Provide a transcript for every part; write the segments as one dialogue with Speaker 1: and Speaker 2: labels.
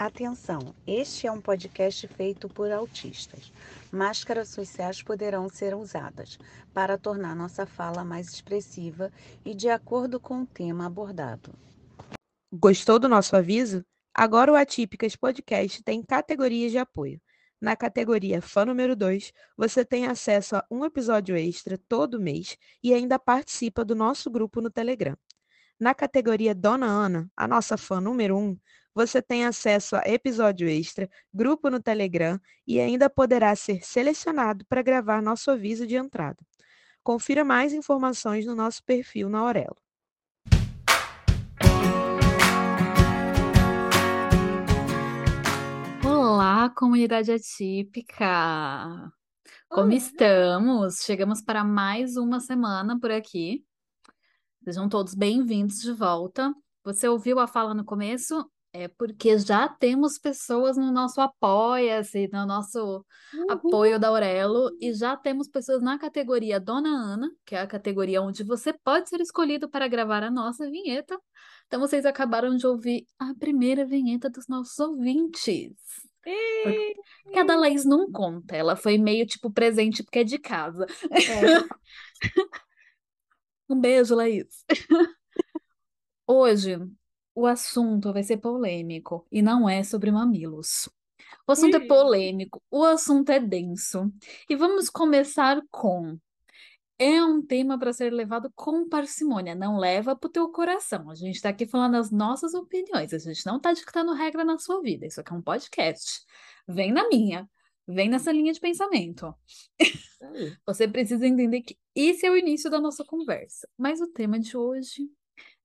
Speaker 1: Atenção, este é um podcast feito por autistas. Máscaras sociais poderão ser usadas para tornar nossa fala mais expressiva e de acordo com o tema abordado.
Speaker 2: Gostou do nosso aviso? Agora o Atípicas Podcast tem categorias de apoio. Na categoria Fã número 2, você tem acesso a um episódio extra todo mês e ainda participa do nosso grupo no Telegram. Na categoria Dona Ana, a nossa fã número 1, um, você tem acesso a episódio extra, grupo no Telegram e ainda poderá ser selecionado para gravar nosso aviso de entrada. Confira mais informações no nosso perfil na Aurelo.
Speaker 3: Olá, comunidade atípica! Como Olá. estamos? Chegamos para mais uma semana por aqui. Sejam todos bem-vindos de volta. Você ouviu a fala no começo? É porque já temos pessoas no nosso Apoia-se, no nosso uhum. apoio da Aurelo, e já temos pessoas na categoria Dona Ana, que é a categoria onde você pode ser escolhido para gravar a nossa vinheta. Então, vocês acabaram de ouvir a primeira vinheta dos nossos ouvintes. Porque a da Laís não conta, ela foi meio tipo presente porque é de casa. É. um beijo, Laís. Hoje o assunto vai ser polêmico e não é sobre mamilos. O assunto é polêmico, o assunto é denso. E vamos começar com. É um tema para ser levado com parcimônia, não leva para o teu coração. A gente está aqui falando as nossas opiniões, a gente não está dictando regra na sua vida. Isso aqui é um podcast. Vem na minha, vem nessa linha de pensamento. Você precisa entender que esse é o início da nossa conversa. Mas o tema de hoje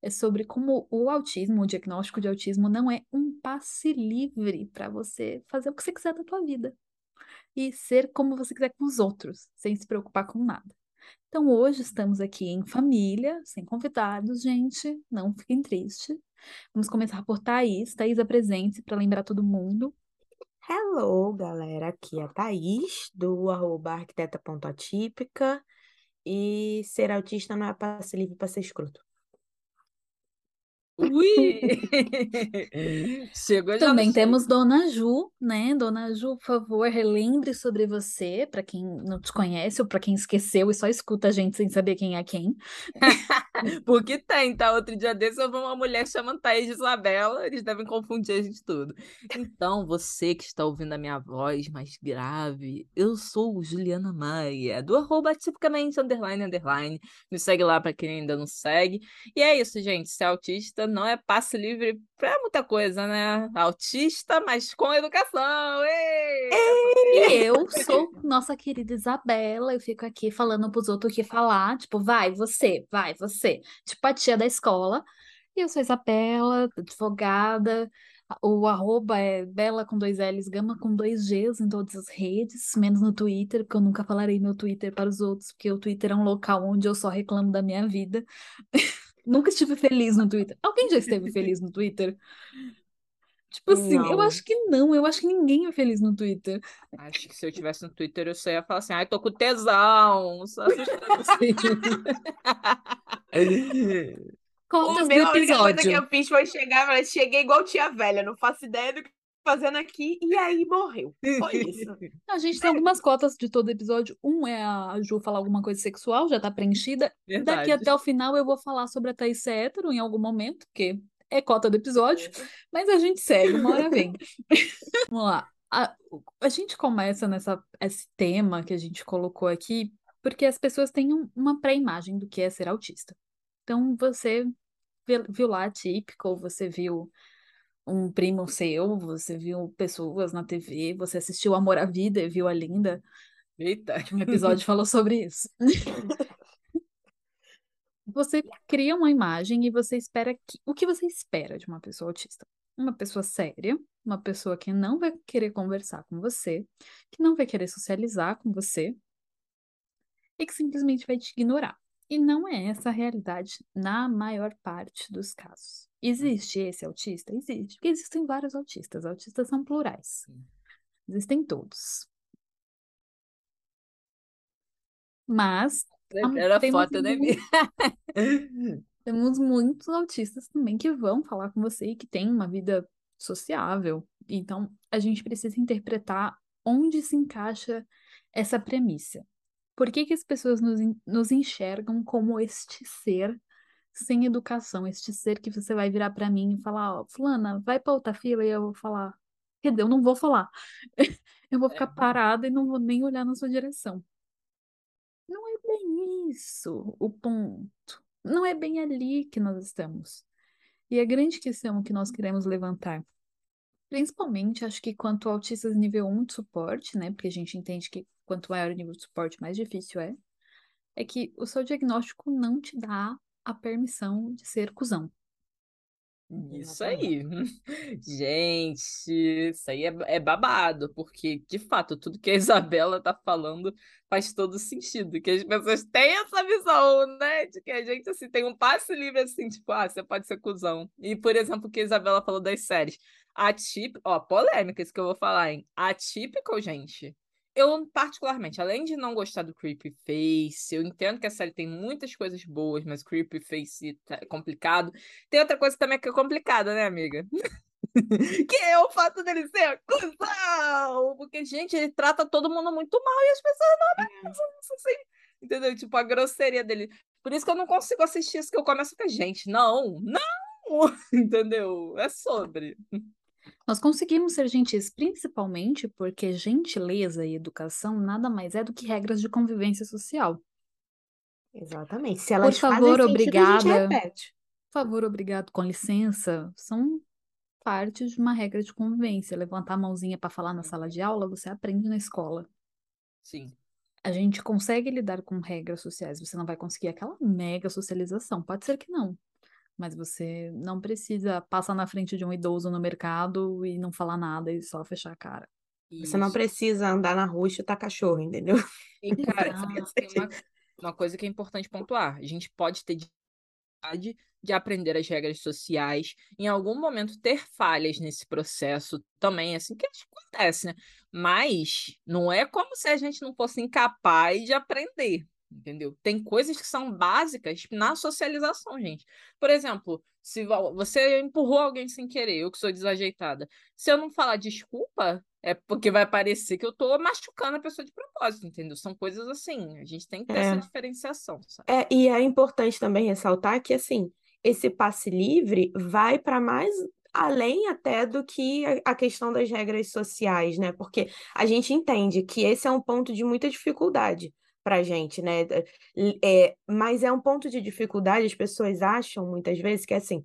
Speaker 3: é sobre como o autismo, o diagnóstico de autismo, não é um passe livre para você fazer o que você quiser da tua vida e ser como você quiser com os outros, sem se preocupar com nada. Então, hoje estamos aqui em família, sem convidados, gente, não fiquem tristes. Vamos começar por Thaís. Thaís, apresente para lembrar todo mundo.
Speaker 4: Hello, galera, aqui é a Thaís, do arroba arquiteta.atípica. E ser autista não é passe livre para ser escroto.
Speaker 3: Ui! Chegou já Também temos Dona Ju, né? Dona Ju, por favor, relembre sobre você, para quem não te conhece ou para quem esqueceu e só escuta a gente sem saber quem é quem.
Speaker 4: Porque tem, tá? Outro dia desse eu vi uma mulher chamando Thaís de Isabela, eles devem confundir a gente tudo. Então, você que está ouvindo a minha voz mais grave, eu sou Juliana Maia, do arroba tipicamente underline underline. Me segue lá para quem ainda não segue. E é isso, gente. Se é autista, não é passe livre para muita coisa, né? Autista, mas com educação. Ei!
Speaker 3: E eu sou nossa querida Isabela, eu fico aqui falando pros outros o que falar, tipo, vai você, vai você. Tipo a tia da escola. E eu sou Isabela, advogada, o arroba é Bela com dois L's, Gama com dois G's em todas as redes, menos no Twitter, porque eu nunca falarei meu Twitter para os outros, porque o Twitter é um local onde eu só reclamo da minha vida. Nunca estive feliz no Twitter. Alguém já esteve feliz no Twitter? Tipo assim, não. eu acho que não, eu acho que ninguém é feliz no Twitter.
Speaker 4: Acho que se eu tivesse no Twitter, eu só ia falar assim, ai, tô com tesão. Só
Speaker 3: Contas o meu, do episódio. A
Speaker 4: única coisa que eu fiz foi chegar, mas cheguei igual tia velha, não faço ideia do que fazendo aqui, e aí morreu. Foi isso.
Speaker 3: A gente tem algumas cotas de todo episódio. Um é a Ju falar alguma coisa sexual, já tá preenchida. Verdade. Daqui até o final eu vou falar sobre a Thaís hétero em algum momento, porque é cota do episódio, é. mas a gente segue, uma hora vem. Vamos lá. A, a gente começa nessa esse tema que a gente colocou aqui, porque as pessoas têm um, uma pré-imagem do que é ser autista. Então, você viu lá típico, ou você viu um primo seu, você viu pessoas na TV, você assistiu Amor à Vida e viu a Linda.
Speaker 4: Eita!
Speaker 3: Um episódio falou sobre isso. você cria uma imagem e você espera que... o que você espera de uma pessoa autista? Uma pessoa séria, uma pessoa que não vai querer conversar com você, que não vai querer socializar com você e que simplesmente vai te ignorar. E não é essa a realidade na maior parte dos casos. Existe esse autista? Existe. Porque existem vários autistas. Autistas são plurais. Existem todos. Mas.
Speaker 4: Era foto, né,
Speaker 3: Temos muitos autistas também que vão falar com você e que têm uma vida sociável. Então, a gente precisa interpretar onde se encaixa essa premissa. Por que, que as pessoas nos, nos enxergam como este ser sem educação, este ser que você vai virar para mim e falar, ó, fulana, vai pra outra fila e eu vou falar, quer dizer, eu não vou falar. eu vou ficar parada e não vou nem olhar na sua direção. Não é bem isso o ponto. Não é bem ali que nós estamos. E a grande questão que nós queremos levantar, principalmente, acho que quanto autistas nível 1 de suporte, né? Porque a gente entende que quanto maior o nível de suporte, mais difícil é, é que o seu diagnóstico não te dá a permissão de ser cuzão.
Speaker 4: Isso aí. Gente, isso aí é, é babado, porque, de fato, tudo que a Isabela tá falando faz todo sentido. Que as pessoas têm essa visão, né? De que a gente, assim, tem um passe livre, assim, tipo, ah, você pode ser cuzão. E, por exemplo, o que a Isabela falou das séries. Atípico, ó, polêmica, isso que eu vou falar, hein? Atípico, gente, eu, particularmente, além de não gostar do Creepy Face, eu entendo que a série tem muitas coisas boas, mas Creepy Face é complicado. Tem outra coisa também que é complicada, né, amiga? que é o fato dele ser cuzão! Porque, gente, ele trata todo mundo muito mal e as pessoas não analisam isso assim. Entendeu? Tipo, a grosseria dele. Por isso que eu não consigo assistir isso, que eu começo com a gente. Não, não! Entendeu? É sobre.
Speaker 3: Nós conseguimos ser gentis principalmente porque gentileza e educação nada mais é do que regras de convivência social.
Speaker 2: Exatamente. Se elas
Speaker 3: Por favor,
Speaker 2: sentido,
Speaker 3: obrigada. Por favor, obrigado, com licença, são parte de uma regra de convivência. Levantar a mãozinha para falar na sala de aula, você aprende na escola.
Speaker 4: Sim.
Speaker 3: A gente consegue lidar com regras sociais, você não vai conseguir aquela mega socialização. Pode ser que não, mas você não precisa passar na frente de um idoso no mercado e não falar nada e só fechar a cara.
Speaker 2: Você não
Speaker 4: Isso.
Speaker 2: precisa andar na rua e chutar cachorro, entendeu?
Speaker 4: E, cara,
Speaker 3: Exato.
Speaker 4: tem uma, uma coisa que é importante pontuar. A gente pode ter dificuldade de aprender as regras sociais, em algum momento ter falhas nesse processo também, assim, que acontece, né? Mas não é como se a gente não fosse incapaz de aprender, entendeu? Tem coisas que são básicas na socialização, gente. Por exemplo, se vo- você empurrou alguém sem querer, eu que sou desajeitada, se eu não falar desculpa, é porque vai parecer que eu tô machucando a pessoa de propósito, entendeu? São coisas assim, a gente tem que ter essa
Speaker 2: É.
Speaker 4: diferenciação, sabe?
Speaker 2: É, e é importante também ressaltar que, assim, esse passe livre vai para mais além até do que a- a questão das regras sociais, né? Porque a gente entende que esse é um ponto de muita dificuldade para a gente, né? É, mas é um ponto de dificuldade, as pessoas acham muitas vezes que, assim,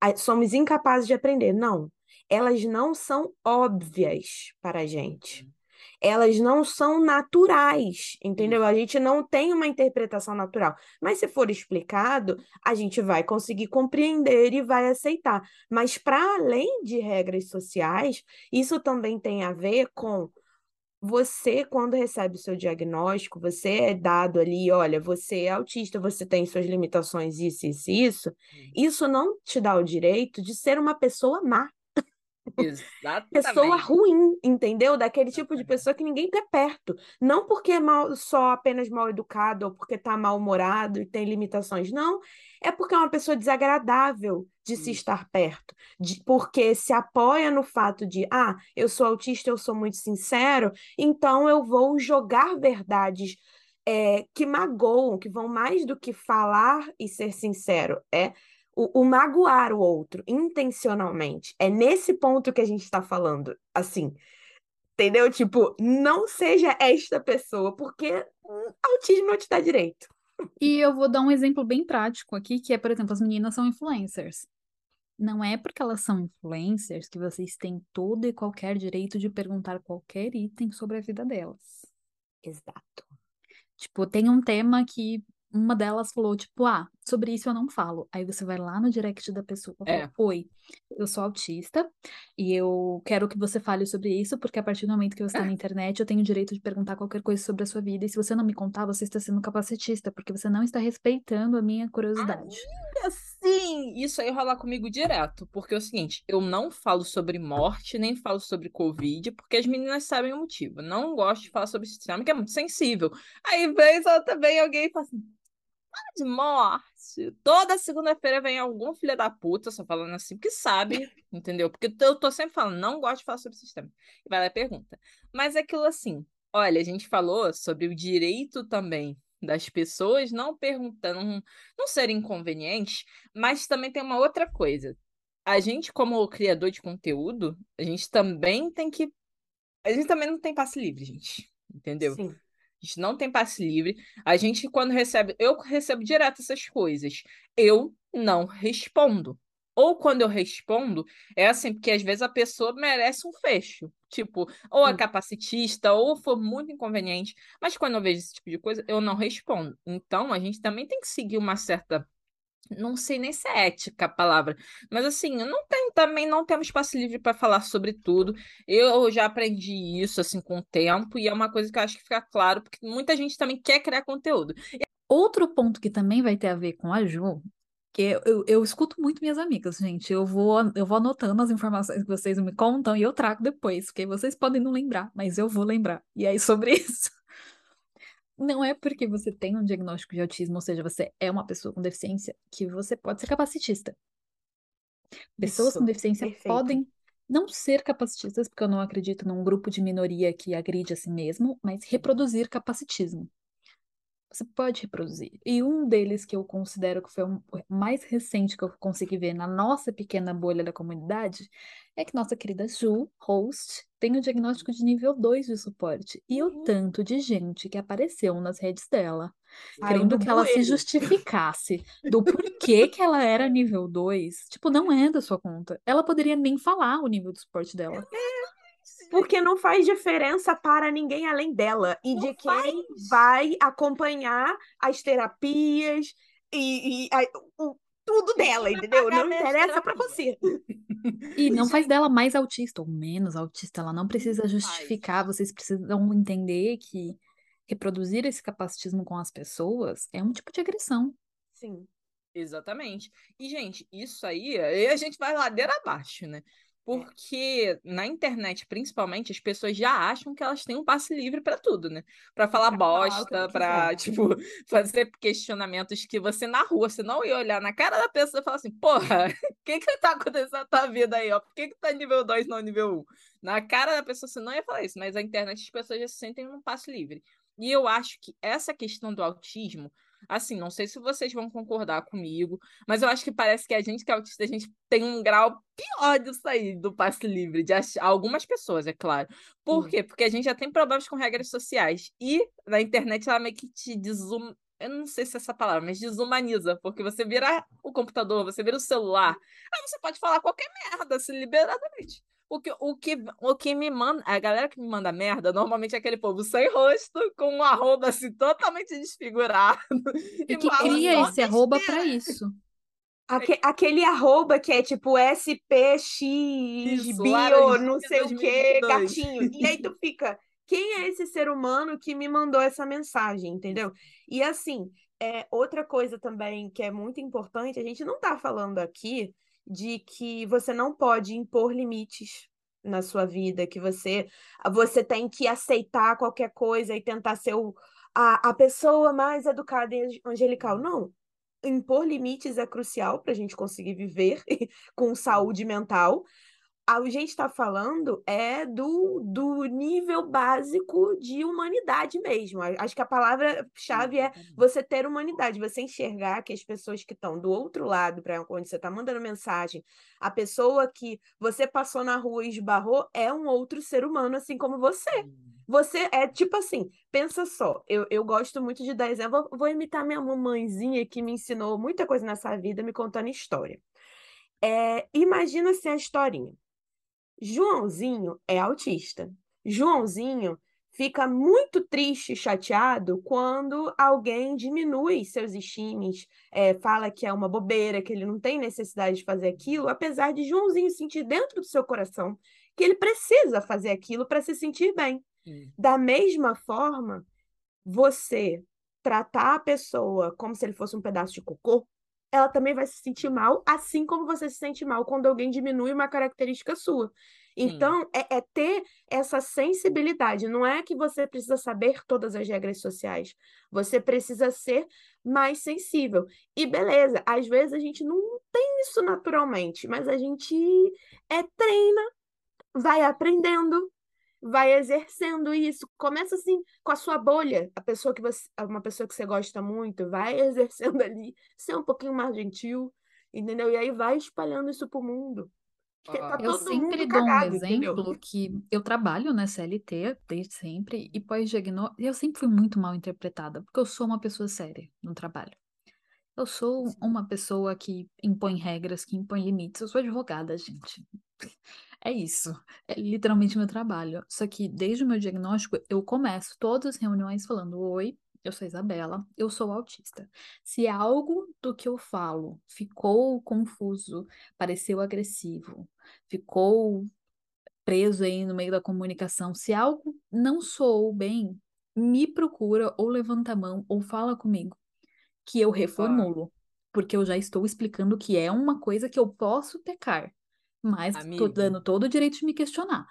Speaker 2: a- somos incapazes de aprender. Não, elas não são óbvias para a gente elas não são naturais, entendeu? A gente não tem uma interpretação natural. Mas se for explicado, a gente vai conseguir compreender e vai aceitar. Mas para além de regras sociais, isso também tem a ver com você, quando recebe o seu diagnóstico, você é dado ali, olha, você é autista, você tem suas limitações, isso, isso, isso. Isso não te dá o direito de ser uma pessoa má pessoa
Speaker 4: Exatamente.
Speaker 2: ruim, entendeu? Daquele tipo de pessoa que ninguém quer perto. Não porque é mal, só apenas mal educado ou porque tá mal-humorado e tem limitações. Não, é porque é uma pessoa desagradável de se estar perto. De- porque se apoia no fato de, ah, eu sou autista, eu sou muito sincero, então eu vou jogar verdades. é, que magoam, que vão mais do que falar e ser sincero. É o, o magoar o outro intencionalmente. É nesse ponto que a gente está falando. Assim, entendeu? Tipo, não seja esta pessoa, porque autismo não te dá direito.
Speaker 3: E eu vou dar um exemplo bem prático aqui, que é, por exemplo, as meninas são influencers. Não é porque elas são influencers que vocês têm todo e qualquer direito de perguntar qualquer item sobre a vida delas.
Speaker 2: Exato.
Speaker 3: Tipo, tem um tema que uma delas falou, tipo, ah, sobre isso eu não falo. Aí você vai lá no direct da pessoa e
Speaker 4: É.
Speaker 3: fala, oi, eu sou autista e eu quero que você fale sobre isso, porque a partir do momento que você está na internet, eu tenho o direito de perguntar qualquer coisa sobre a sua vida. E se você não me contar, você está sendo capacitista, porque você não está respeitando a minha curiosidade.
Speaker 4: Sim, isso aí rola comigo direto, porque é o seguinte, eu não falo sobre morte, nem falo sobre Covid, porque as meninas sabem o motivo. Não gosto de falar sobre esse tema, que é muito sensível. Aí, vez ou outra vem alguém e fala assim, fala de morte. Toda segunda-feira vem algum filho da puta, só falando assim, que sabe, entendeu? Porque eu tô sempre falando, não gosto de falar sobre o sistema. E vai lá e pergunta. Mas é aquilo assim, olha, a gente falou sobre o direito também das pessoas não perguntando, não, serem inconvenientes, mas também tem uma outra coisa. A gente, como criador de conteúdo, a gente também tem que. A gente também não tem passe livre, gente. Entendeu?
Speaker 1: Sim.
Speaker 4: A gente não tem passe livre. A gente, quando recebe. Eu recebo direto essas coisas. Eu não respondo. Ou quando eu respondo, é assim, porque às vezes a pessoa merece um fecho. Tipo, ou é capacitista, ou for muito inconveniente. Mas quando eu vejo esse tipo de coisa, eu não respondo. Então, a gente também tem que seguir uma certa. Não sei nem se é ética a palavra, mas assim, não tem também não temos espaço livre para falar sobre tudo. Eu já aprendi isso assim com o tempo e é uma coisa que eu acho que fica claro, porque muita gente também quer criar conteúdo.
Speaker 3: Outro ponto que também vai ter a ver com a Ju porque eu, eu escuto muito minhas amigas, gente. Eu vou, eu vou anotando as informações que vocês me contam e eu trago depois, porque vocês podem não lembrar, mas eu vou lembrar. E aí, sobre isso. Não é porque você tem um diagnóstico de autismo, ou seja, você é uma pessoa com deficiência, que você pode ser capacitista. Pessoas
Speaker 1: Isso,
Speaker 3: com deficiência
Speaker 1: perfeito.
Speaker 3: podem não ser capacitistas, porque eu não acredito num grupo de minoria que agride a si mesmo, mas reproduzir capacitismo. Você pode reproduzir. E um deles que eu considero que foi o mais recente que eu consegui ver na nossa pequena bolha da comunidade é que nossa querida Ju, host, tem o diagnóstico de nível 2 de suporte. E o
Speaker 1: Uhum.
Speaker 3: tanto de gente que apareceu nas redes dela,
Speaker 1: Saiu
Speaker 3: querendo
Speaker 1: do
Speaker 3: que ela se justificasse do porquê que ela era nível 2. Tipo, não é da sua conta. Ela poderia nem falar o nível de suporte dela.
Speaker 2: Porque não faz diferença para ninguém além dela e
Speaker 4: Não
Speaker 2: de quem
Speaker 4: faz.
Speaker 2: vai acompanhar as terapias e, e a- o- tudo dela, entendeu? Não interessa para você.
Speaker 3: E não faz dela mais autista ou menos autista. Ela não precisa justificar. Vocês precisam entender que reproduzir esse capacitismo com as pessoas é um tipo de agressão.
Speaker 2: Sim.
Speaker 4: Exatamente. E, gente, isso aí, aí a gente vai ladeira abaixo, né? Porque na internet, principalmente, as pessoas já acham que elas têm um passe livre para tudo, né? Para falar bosta, para, tipo, fazer questionamentos que você na rua, você não ia olhar na cara da pessoa e falar assim, porra, o que que tá acontecendo na tua vida aí, ó? Por que que tá nível 2 não nível 1? Na cara da pessoa você não ia falar isso, mas a internet as pessoas já se sentem num passe livre. E eu acho que essa questão do autismo, assim, não sei se vocês vão concordar comigo, mas eu acho que parece que a gente que é autista, a gente tem um grau pior disso aí, do passe livre, de achar, algumas pessoas, é claro. Por
Speaker 2: Hum.
Speaker 4: quê? Porque a gente já tem problemas com regras sociais. E na internet ela meio que te desum... Eu não sei se é essa palavra, mas desumaniza, porque você vira o computador, você vira o celular. Aí você pode falar qualquer merda, assim, liberadamente. O que, o, que, o que me manda, a galera que me manda merda, normalmente é aquele povo sem rosto, com um arroba assim totalmente desfigurado.
Speaker 3: E que
Speaker 4: fala
Speaker 3: cria esse arroba para isso.
Speaker 2: Aque- aquele arroba que é tipo SPX,
Speaker 4: Isso,
Speaker 2: bio, não sei o quê,
Speaker 4: 2022.
Speaker 2: gatinho. E aí tu fica, quem é esse ser humano que me mandou essa mensagem, entendeu? E assim, é, outra coisa também que é muito importante, a gente não tá falando aqui de que você não pode impor limites na sua vida, que você, você tem que aceitar qualquer coisa e tentar ser o, a, a pessoa mais educada e angelical. Não impor limites é crucial para a gente conseguir viver com saúde mental. A gente está falando é do, do nível básico de humanidade mesmo. Acho que a palavra-chave é você ter humanidade, você enxergar que as pessoas que estão do outro lado, para onde você está mandando mensagem, a pessoa que você passou na rua e esbarrou é um outro ser humano, assim como você. Você é tipo assim, pensa só, eu, eu gosto muito de dar exemplo, vou, vou imitar minha mamãezinha que me ensinou muita coisa nessa vida, me contando história. É, imagina assim a historinha. Joãozinho é autista. Joãozinho fica muito triste e chateado quando alguém diminui seus estimes, é, fala que é uma bobeira, que ele não tem necessidade de fazer aquilo, apesar de Joãozinho sentir dentro do seu coração que ele precisa fazer aquilo para se sentir bem.
Speaker 4: Sim.
Speaker 2: Da mesma forma, você tratar a pessoa como se ele fosse um pedaço de cocô, ela também vai se sentir mal, assim como você se sente mal quando alguém diminui uma característica sua. Então, é, é ter essa sensibilidade. Não é que você precisa saber todas as regras sociais. Você precisa ser mais sensível. E beleza, às vezes a gente não tem isso naturalmente, mas a gente é treina, vai aprendendo, vai exercendo isso. Começa assim com a sua bolha, a pessoa que você, uma pessoa que você gosta muito, vai exercendo ali, ser um pouquinho mais gentil, entendeu? E aí vai espalhando isso pro mundo. Tá
Speaker 3: Eu sempre dou um
Speaker 2: cagado, entendeu?
Speaker 3: exemplo que eu trabalho na CLT desde sempre e pós-diagnóstico, eu sempre fui muito mal interpretada, porque eu sou uma pessoa séria no trabalho. Eu sou uma pessoa que impõe regras, que impõe limites. Eu sou advogada, gente. É isso. É literalmente meu trabalho. Só que desde o meu diagnóstico, eu começo todas as reuniões falando: Oi, eu sou Isabela, eu sou autista. Se algo do que eu falo ficou confuso, pareceu agressivo, ficou preso aí no meio da comunicação, se algo não soou bem, me procura ou levanta a mão ou fala comigo, que eu reformulo, porque eu já estou explicando que é uma coisa que eu posso pecar, mas
Speaker 4: Amiga.
Speaker 3: dando todo o direito de me questionar.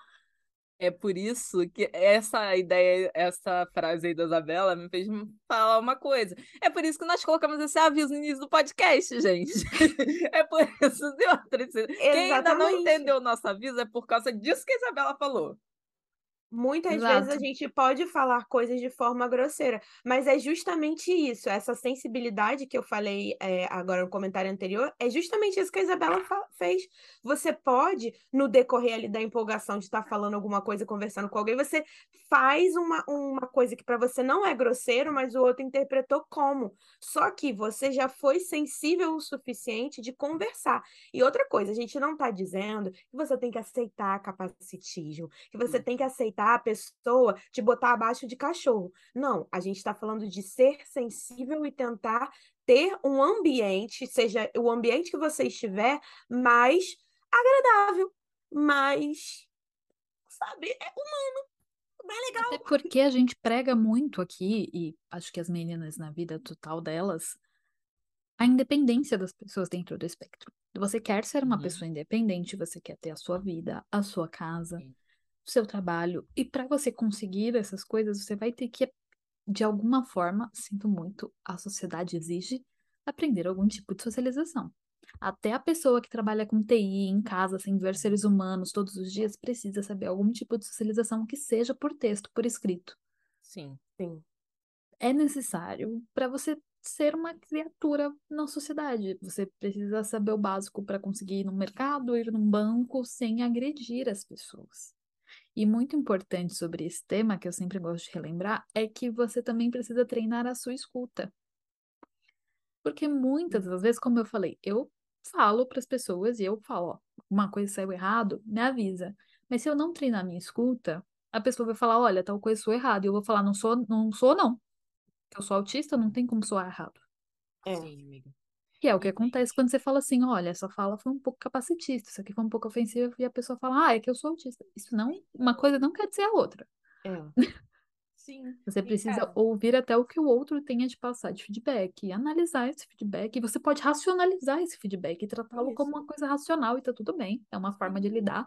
Speaker 4: É por isso que essa ideia, essa frase aí da Isabela me fez falar uma coisa. É por isso que nós colocamos esse aviso no início do podcast, gente. É por isso, e outra, Quem ainda não entendeu o nosso aviso é por causa disso que a Isabela falou.
Speaker 2: Muitas vezes a
Speaker 3: Exato.
Speaker 2: gente pode falar coisas de forma grosseira, mas é justamente isso, essa sensibilidade que eu falei é, agora no comentário anterior, é justamente isso que a Isabela fez. Você pode, no decorrer ali da empolgação de estar falando alguma coisa, conversando com alguém, você faz uma, uma coisa que para você não é grosseiro, mas o outro interpretou como. Só que você já foi sensível o suficiente de conversar. E outra coisa, a gente não está dizendo que você tem que aceitar capacitismo, que você tem que aceitar a pessoa te botar abaixo de cachorro. Não, a gente está falando de ser sensível e tentar ter um ambiente, seja o ambiente que você estiver, mais agradável, mais, sabe, é humano, mais legal.
Speaker 3: Até porque a gente prega muito aqui, e acho que as meninas na vida total delas, a independência das pessoas dentro do espectro. Você quer ser uma
Speaker 4: Uhum.
Speaker 3: pessoa independente, você quer ter a sua vida, a sua casa,
Speaker 4: Sim.
Speaker 3: O seu trabalho. E para você conseguir essas coisas, você vai ter que, de alguma forma, sinto muito, a sociedade exige aprender algum tipo de socialização. Até a pessoa que trabalha com TI em casa, sem ver seres humanos todos os dias, precisa saber algum tipo de socialização que seja por texto, por escrito.
Speaker 4: Sim.
Speaker 2: Sim.
Speaker 3: É necessário para você ser uma criatura na sociedade. Você precisa saber o básico para conseguir ir no mercado, ir num banco sem agredir as pessoas. E muito importante sobre esse tema, que eu sempre gosto de relembrar, é que você também precisa treinar a sua escuta. Porque muitas das vezes, como eu falei, eu falo para as pessoas e eu falo, ó, uma coisa saiu errado, me avisa. Mas se eu não treinar a minha escuta, a pessoa vai falar, olha, tal coisa sou errado. E eu vou falar, não sou, não sou, não. Eu sou autista, não tem como soar errado.
Speaker 2: É.
Speaker 4: Sim, amiga.
Speaker 3: Que é o que acontece quando você fala assim, olha, essa fala foi um pouco capacitista, isso aqui foi um pouco ofensiva, e a pessoa fala, ah, é que eu sou autista. Isso não, uma coisa não quer dizer a outra.
Speaker 2: É.
Speaker 4: Sim.
Speaker 3: Você precisa
Speaker 4: é.
Speaker 3: ouvir até o que o outro tenha de passar de feedback, e analisar esse feedback, e você pode racionalizar esse feedback e tratá-lo como uma coisa racional, e tá tudo bem, é uma forma de
Speaker 4: Sim.
Speaker 3: lidar,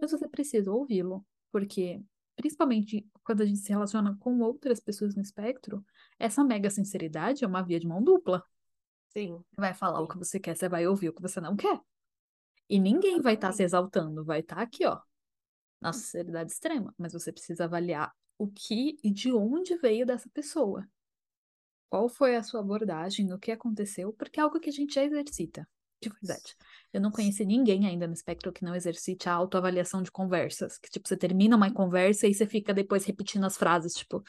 Speaker 3: mas você precisa ouvi-lo, porque principalmente quando a gente se relaciona com outras pessoas no espectro, essa mega sinceridade é uma via de mão dupla.
Speaker 2: Sim.
Speaker 3: Você vai falar o que você quer, você vai ouvir o que você não quer. E ninguém vai estar se exaltando, vai estar aqui, ó, na sinceridade extrema, mas você precisa avaliar o que e de onde veio dessa pessoa. Qual foi a sua abordagem, o que aconteceu, porque é algo que a gente já exercita, de verdade. Eu não conheci ninguém ainda no espectro que não exercite a autoavaliação de conversas, que tipo, você termina uma conversa e você fica depois repetindo as frases, tipo,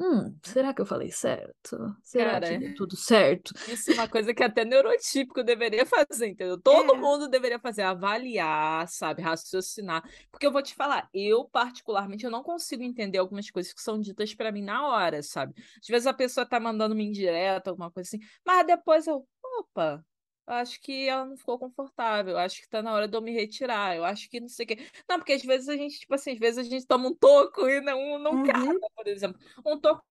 Speaker 3: hum, será que eu falei certo? Será
Speaker 4: Cara,
Speaker 3: que deu tudo certo?
Speaker 4: Isso é uma coisa que até neurotípico deveria fazer, entendeu? Todo
Speaker 2: É.
Speaker 4: mundo deveria fazer, avaliar, sabe, raciocinar. Porque eu vou te falar, eu particularmente eu não consigo entender algumas coisas que são ditas pra mim na hora, sabe? Às vezes a pessoa tá mandando uma indireta, alguma coisa assim, mas depois eu, opa, eu acho que ela não ficou confortável, eu acho que tá na hora de eu me retirar, eu acho que não sei o quê. Não, porque às vezes a gente, tipo assim, às vezes a gente toma um toco e não, não
Speaker 2: Uhum.
Speaker 4: casa, por exemplo. Um toco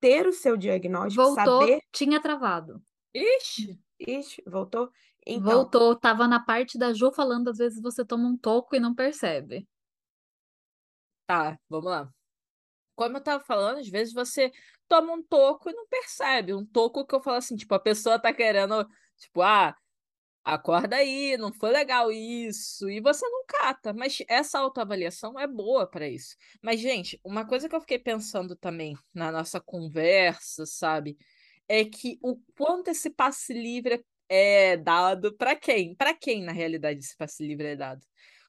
Speaker 2: ter o seu diagnóstico,
Speaker 3: Voltou,
Speaker 2: saber.
Speaker 3: tinha travado.
Speaker 4: Ixi!
Speaker 2: Ixi, voltou? Então,
Speaker 3: Voltou, tava na parte da Jo falando, às vezes você toma um toco e não percebe.
Speaker 4: Tá, vamos lá. Como eu tava falando, às vezes você toma um toco e não percebe. Um toco que eu falo assim, tipo, a pessoa tá querendo, tipo, ah, acorda aí, não foi legal isso, e você não cata. Mas essa autoavaliação é boa para isso. Mas, gente, uma coisa que eu fiquei pensando também na nossa conversa, sabe, é que o quanto esse passe livre é dado para quem? Para quem, na realidade, esse passe livre é dado?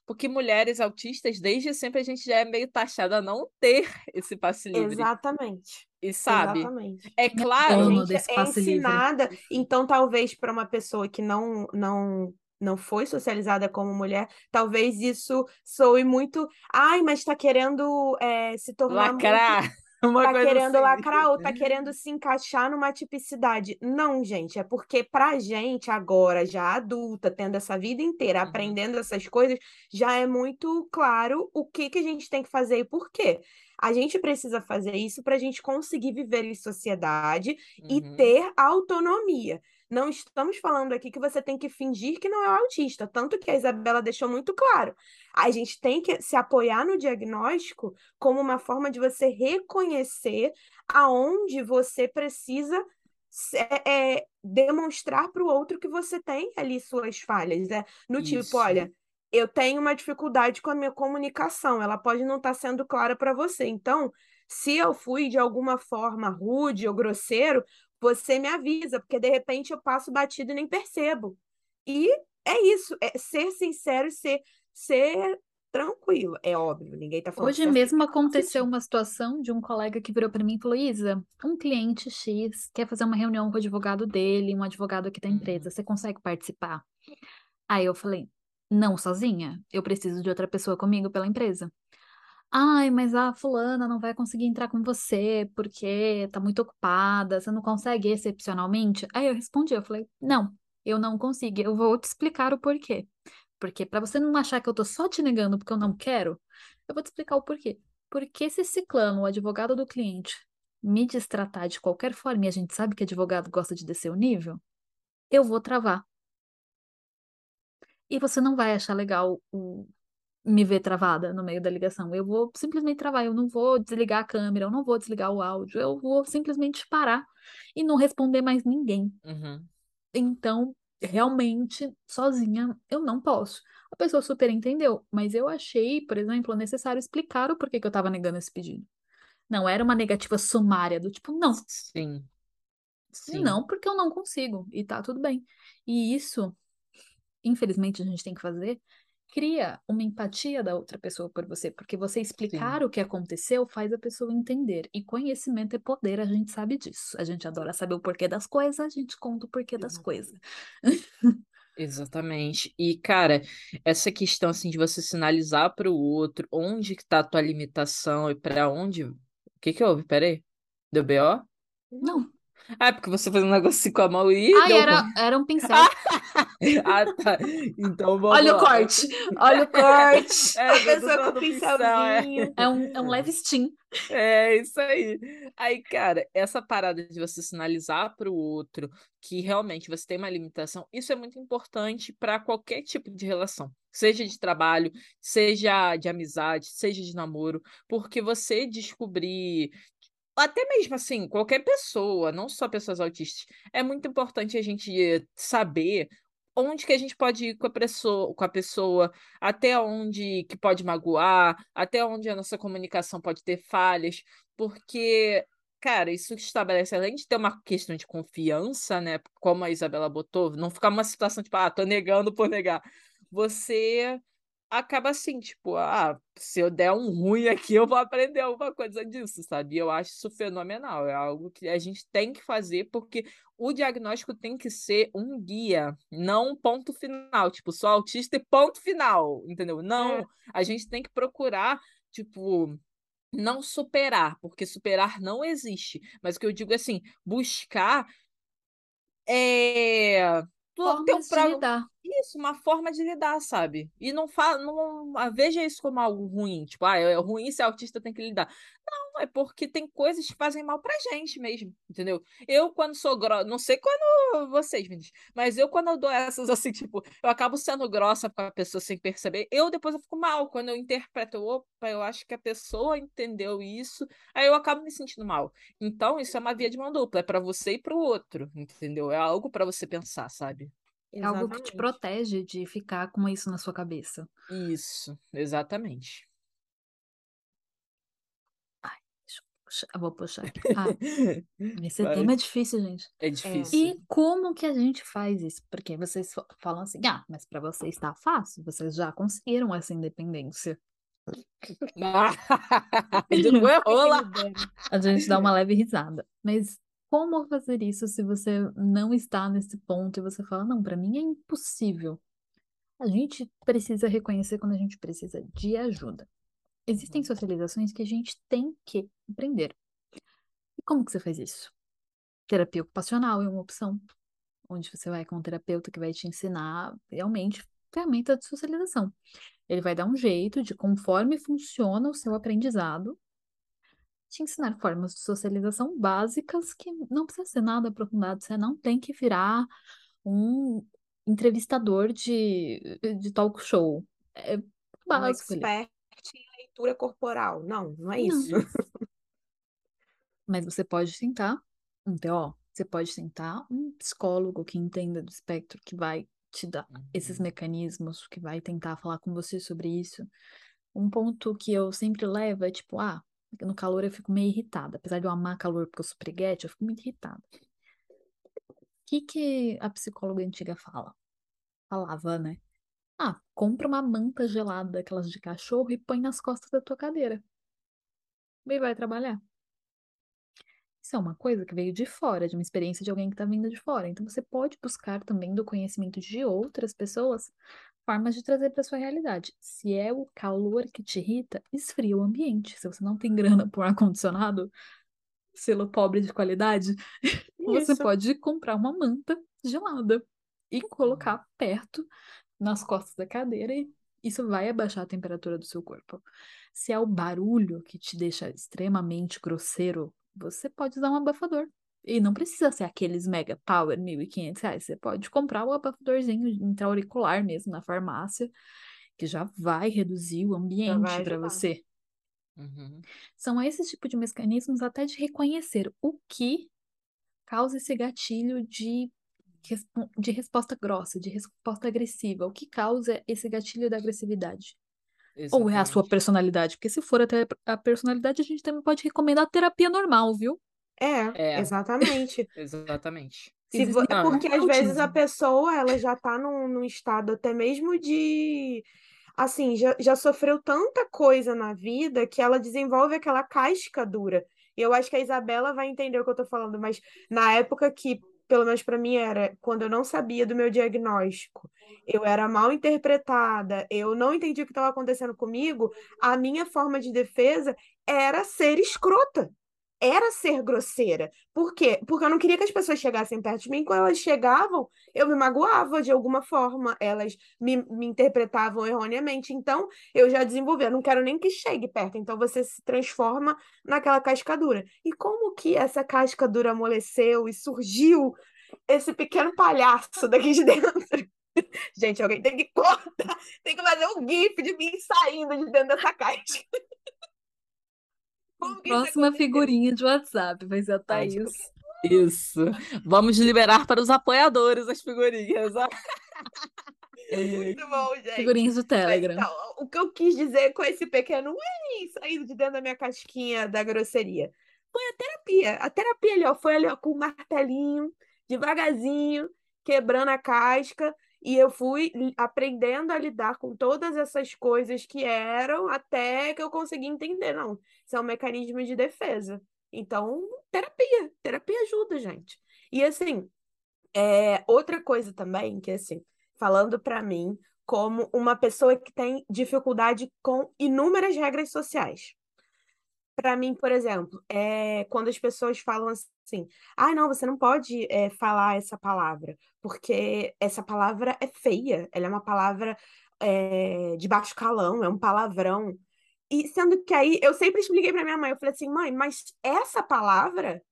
Speaker 4: Porque mulheres autistas, desde sempre, a gente já é meio taxada a não ter esse passe livre.
Speaker 2: exatamente.
Speaker 4: E sabe?
Speaker 2: Exatamente.
Speaker 4: É
Speaker 2: A
Speaker 4: claro.
Speaker 2: Gente é
Speaker 3: passe livre.
Speaker 2: ensinada, então talvez para uma pessoa que não não não foi socializada como mulher, talvez isso soe muito, ai, mas tá querendo é, se tornar muito
Speaker 4: Lacrar. Uma
Speaker 2: tá querendo
Speaker 4: assim.
Speaker 2: lacrar ou tá querendo se encaixar numa tipicidade. Não, gente, é porque pra gente agora, já adulta, tendo essa vida inteira,
Speaker 4: Uhum.
Speaker 2: aprendendo essas coisas, já é muito claro o que que a gente tem que fazer e por quê. A gente precisa fazer isso para a gente conseguir viver em sociedade e
Speaker 4: Uhum.
Speaker 2: ter autonomia. Não estamos falando aqui que você tem que fingir que não é autista, tanto que a Isabela deixou muito claro. A gente tem que se apoiar no diagnóstico como uma forma de você reconhecer aonde você precisa se- é, demonstrar para o outro que você tem ali suas falhas. É, no tipo,
Speaker 4: Isso.
Speaker 2: olha, eu tenho uma dificuldade com a minha comunicação, ela pode não estar sendo clara para você. Então, se eu fui de alguma forma rude ou grosseiro, você me avisa, porque de repente eu passo batido e nem percebo. E é isso, é ser sincero e ser, ser tranquilo. É óbvio, ninguém tá falando
Speaker 3: Hoje
Speaker 2: você
Speaker 3: mesmo
Speaker 2: faça
Speaker 3: aconteceu
Speaker 2: isso.
Speaker 3: uma situação de um colega que virou para mim e falou: Isa, um cliente X quer fazer uma reunião com o advogado dele, um advogado aqui da
Speaker 4: Uhum.
Speaker 3: empresa, você consegue participar? Aí eu falei: não, sozinha, eu preciso de outra pessoa comigo pela empresa. Ai, mas a fulana não vai conseguir entrar com você porque tá muito ocupada, você não consegue excepcionalmente? Aí eu respondi, eu falei: não, eu não consigo, eu vou te explicar o porquê. Porque para você não achar que eu tô só te negando porque eu não quero, eu vou te explicar o porquê. Porque se ciclano, o advogado do cliente, me destratar de qualquer forma, e a gente sabe que advogado gosta de descer o nível, eu vou travar. E você não vai achar legal o- me ver travada no meio da ligação. Eu vou simplesmente travar, eu não vou desligar a câmera, eu não vou desligar o áudio, eu vou simplesmente parar e não responder mais ninguém.
Speaker 4: Uhum.
Speaker 3: Então, realmente, sozinha, eu não posso. A pessoa super entendeu, mas eu achei, por exemplo, necessário explicar o porquê que eu tava negando esse pedido. Não era uma negativa sumária, do tipo, não,
Speaker 4: Sim. Sim.
Speaker 3: não, porque eu não consigo, e tá tudo bem. E isso, infelizmente, a gente tem que fazer, cria uma empatia da outra pessoa por você, porque você explicar
Speaker 4: Sim.
Speaker 3: o que aconteceu faz a pessoa entender. E conhecimento é poder, a gente sabe disso. A gente adora saber o porquê das coisas, a gente conta o porquê das coisas.
Speaker 4: Exatamente. E, cara, essa questão assim de você sinalizar para o outro onde que tá a tua limitação e para onde. O que que houve? Peraí. Deu BO?
Speaker 3: Não.
Speaker 4: Ah, é porque você fez um negócio assim com a mão e deu
Speaker 3: era, era um pincel.
Speaker 4: Ah, tá. Então vamos
Speaker 2: Olha o
Speaker 4: lá.
Speaker 2: corte, olha o corte.
Speaker 4: É,
Speaker 2: a pessoa com o
Speaker 4: o pincel, é.
Speaker 2: pincelzinho.
Speaker 3: É um, é um leve steam.
Speaker 4: É isso aí. Aí, cara, essa parada de você sinalizar para o outro que realmente você tem uma limitação, isso é muito importante para qualquer tipo de relação, seja de trabalho, seja de amizade, seja de namoro, porque você descobrir, até mesmo assim, qualquer pessoa, não só pessoas autistas, é muito importante a gente saber onde que a gente pode ir com a pessoa, com a pessoa até onde que pode magoar, até onde a nossa comunicação pode ter falhas, porque, cara, isso estabelece, além de ter uma questão de confiança, né? Como a Isabela botou, não ficar uma situação tipo, ah, tô negando por negar. Você acaba assim, tipo, ah, se eu der um ruim aqui, eu vou aprender alguma coisa disso, sabe? Eu acho isso fenomenal, é algo que a gente tem que fazer, porque o diagnóstico tem que ser um guia, não um ponto final, tipo, sou autista e ponto final, entendeu? Não, a gente tem que procurar, tipo, não superar, porque superar não existe, mas o que eu digo é assim, buscar é, ter um
Speaker 3: Formas de lidar.
Speaker 4: Isso, uma forma de lidar, sabe? E não, fa não veja isso como algo ruim. Tipo, ah, é ruim se autista tem que lidar. Não, é porque tem coisas que fazem mal pra gente mesmo, entendeu? Eu, quando sou grossa, não sei quando vocês, meninos, mas eu, quando eu dou essas assim, tipo, eu acabo sendo grossa com a pessoa sem perceber, eu depois eu fico mal. Quando eu interpreto, opa, eu acho que a pessoa entendeu isso, aí eu acabo me sentindo mal. Então, isso é uma via de mão dupla, é pra você e pro outro, entendeu? É algo para você pensar, sabe?
Speaker 3: É algo que te protege de ficar com isso na sua cabeça.
Speaker 4: Isso, exatamente.
Speaker 3: Ai, deixa eu puxar, eu vou puxar aqui. Ah, esse
Speaker 4: Vai.
Speaker 3: tema é difícil, gente.
Speaker 4: É difícil.
Speaker 3: E como que a gente faz isso? Porque vocês fa- falam assim, ah, mas para vocês está fácil, vocês já conseguiram essa independência.
Speaker 4: De rola.
Speaker 3: A gente dá uma leve risada. Mas como fazer isso se você não está nesse ponto e você fala, não, para mim é impossível. A gente precisa reconhecer quando a gente precisa de ajuda. Existem socializações que a gente tem que aprender. E como que você faz isso? Terapia ocupacional é uma opção, onde você vai com um terapeuta que vai te ensinar realmente ferramenta de socialização. Ele vai dar um jeito de, conforme funciona o seu aprendizado, te ensinar formas de socialização básicas que não precisa ser nada aprofundado. Você não tem que virar um entrevistador de, de talk show. É
Speaker 2: Um
Speaker 3: básico ali.
Speaker 2: expert em leitura corporal. Não, não é
Speaker 3: Não.
Speaker 2: isso.
Speaker 3: Mas você pode tentar um TO, você pode tentar um psicólogo que entenda do espectro, que vai te dar esses
Speaker 4: Uhum.
Speaker 3: mecanismos, que vai tentar falar com você sobre isso. Um ponto que eu sempre levo é tipo, ah, no calor eu fico meio irritada. Apesar de eu amar calor porque eu sou preguete, eu fico muito irritada. O que que a psicóloga antiga fala? Falava, né? Ah, compra uma manta gelada, aquelas de cachorro, e põe nas costas da tua cadeira. E vai trabalhar. Isso é uma coisa que veio de fora, de uma experiência de alguém que está vindo de fora. Então você pode buscar também do conhecimento de outras pessoas formas de trazer para sua realidade. Se é o calor que te irrita, esfria o ambiente. Se você não tem grana por ar-condicionado, selo pobre de qualidade, você
Speaker 2: Isso.
Speaker 3: pode comprar uma manta gelada e colocar perto nas costas da cadeira e isso vai abaixar a temperatura do seu corpo. Se é o barulho que te deixa extremamente grosseiro, você pode usar um abafador. E não precisa ser aqueles mega power, 1.500 reais. Você pode comprar o abafadorzinho intra-auricular mesmo na farmácia, que já vai reduzir o ambiente para você.
Speaker 4: Uhum.
Speaker 3: São esses tipos de mecanismos até de reconhecer o que causa esse gatilho de, de resposta grossa, de resposta agressiva. O que causa esse gatilho da agressividade? Ou é a sua
Speaker 4: Exatamente.
Speaker 3: personalidade? Porque se for até a personalidade, a gente também pode recomendar a terapia normal, viu?
Speaker 2: É,
Speaker 4: É.
Speaker 2: exatamente.
Speaker 4: Exatamente.
Speaker 2: Se vo-
Speaker 3: Existem
Speaker 2: É porque
Speaker 3: vários
Speaker 2: às vezes a
Speaker 3: autismo.
Speaker 2: pessoa ela já tá num, num estado até mesmo de assim, já, já sofreu tanta coisa na vida que ela desenvolve aquela casca dura. E eu acho que a Isabela vai entender o que eu tô falando, mas na época que, pelo menos para mim, era quando eu não sabia do meu diagnóstico, eu era mal interpretada, eu não entendi o que estava acontecendo comigo, a minha forma de defesa era ser escrota. Era ser grosseira. Por quê? Porque eu não queria que as pessoas chegassem perto de mim. Quando elas chegavam, eu me magoava de alguma forma. Elas me, me interpretavam erroneamente. Então, eu já desenvolvi. Eu não quero nem que chegue perto. Então, você se transforma naquela cascadura. E como que essa cascadura amoleceu e surgiu esse pequeno palhaço daqui de dentro? Gente, alguém tem que cortar, tem que fazer um gif de mim saindo de dentro dessa caixa. Como
Speaker 3: Próxima figurinha de WhatsApp vai ser a
Speaker 4: Ai,
Speaker 3: Thaís.
Speaker 4: Isso. Vamos liberar para os apoiadores as figurinhas.
Speaker 2: Muito bom, gente.
Speaker 3: Figurinhas do
Speaker 2: Mas,
Speaker 3: Telegram.
Speaker 2: Então, o que eu quis dizer com esse pequeno ui, saindo de dentro da minha casquinha da grosseria foi a terapia. A terapia ali, ó, foi ali, ó, com o martelinho, devagarzinho, quebrando a casca, e eu fui aprendendo a lidar com todas essas coisas que eram até que eu consegui entender. Não, isso é um mecanismo de defesa. Então, terapia. Terapia ajuda, gente. E assim, é, outra coisa também, que assim, falando para mim, como uma pessoa que tem dificuldade com inúmeras regras sociais. Para mim, por exemplo, é quando as pessoas falam assim, ah, não, você não pode é, falar essa palavra, porque essa palavra é feia, ela é uma palavra é, de baixo calão, é um palavrão. E sendo que aí eu sempre expliquei para minha mãe, eu falei assim, mãe, mas essa palavra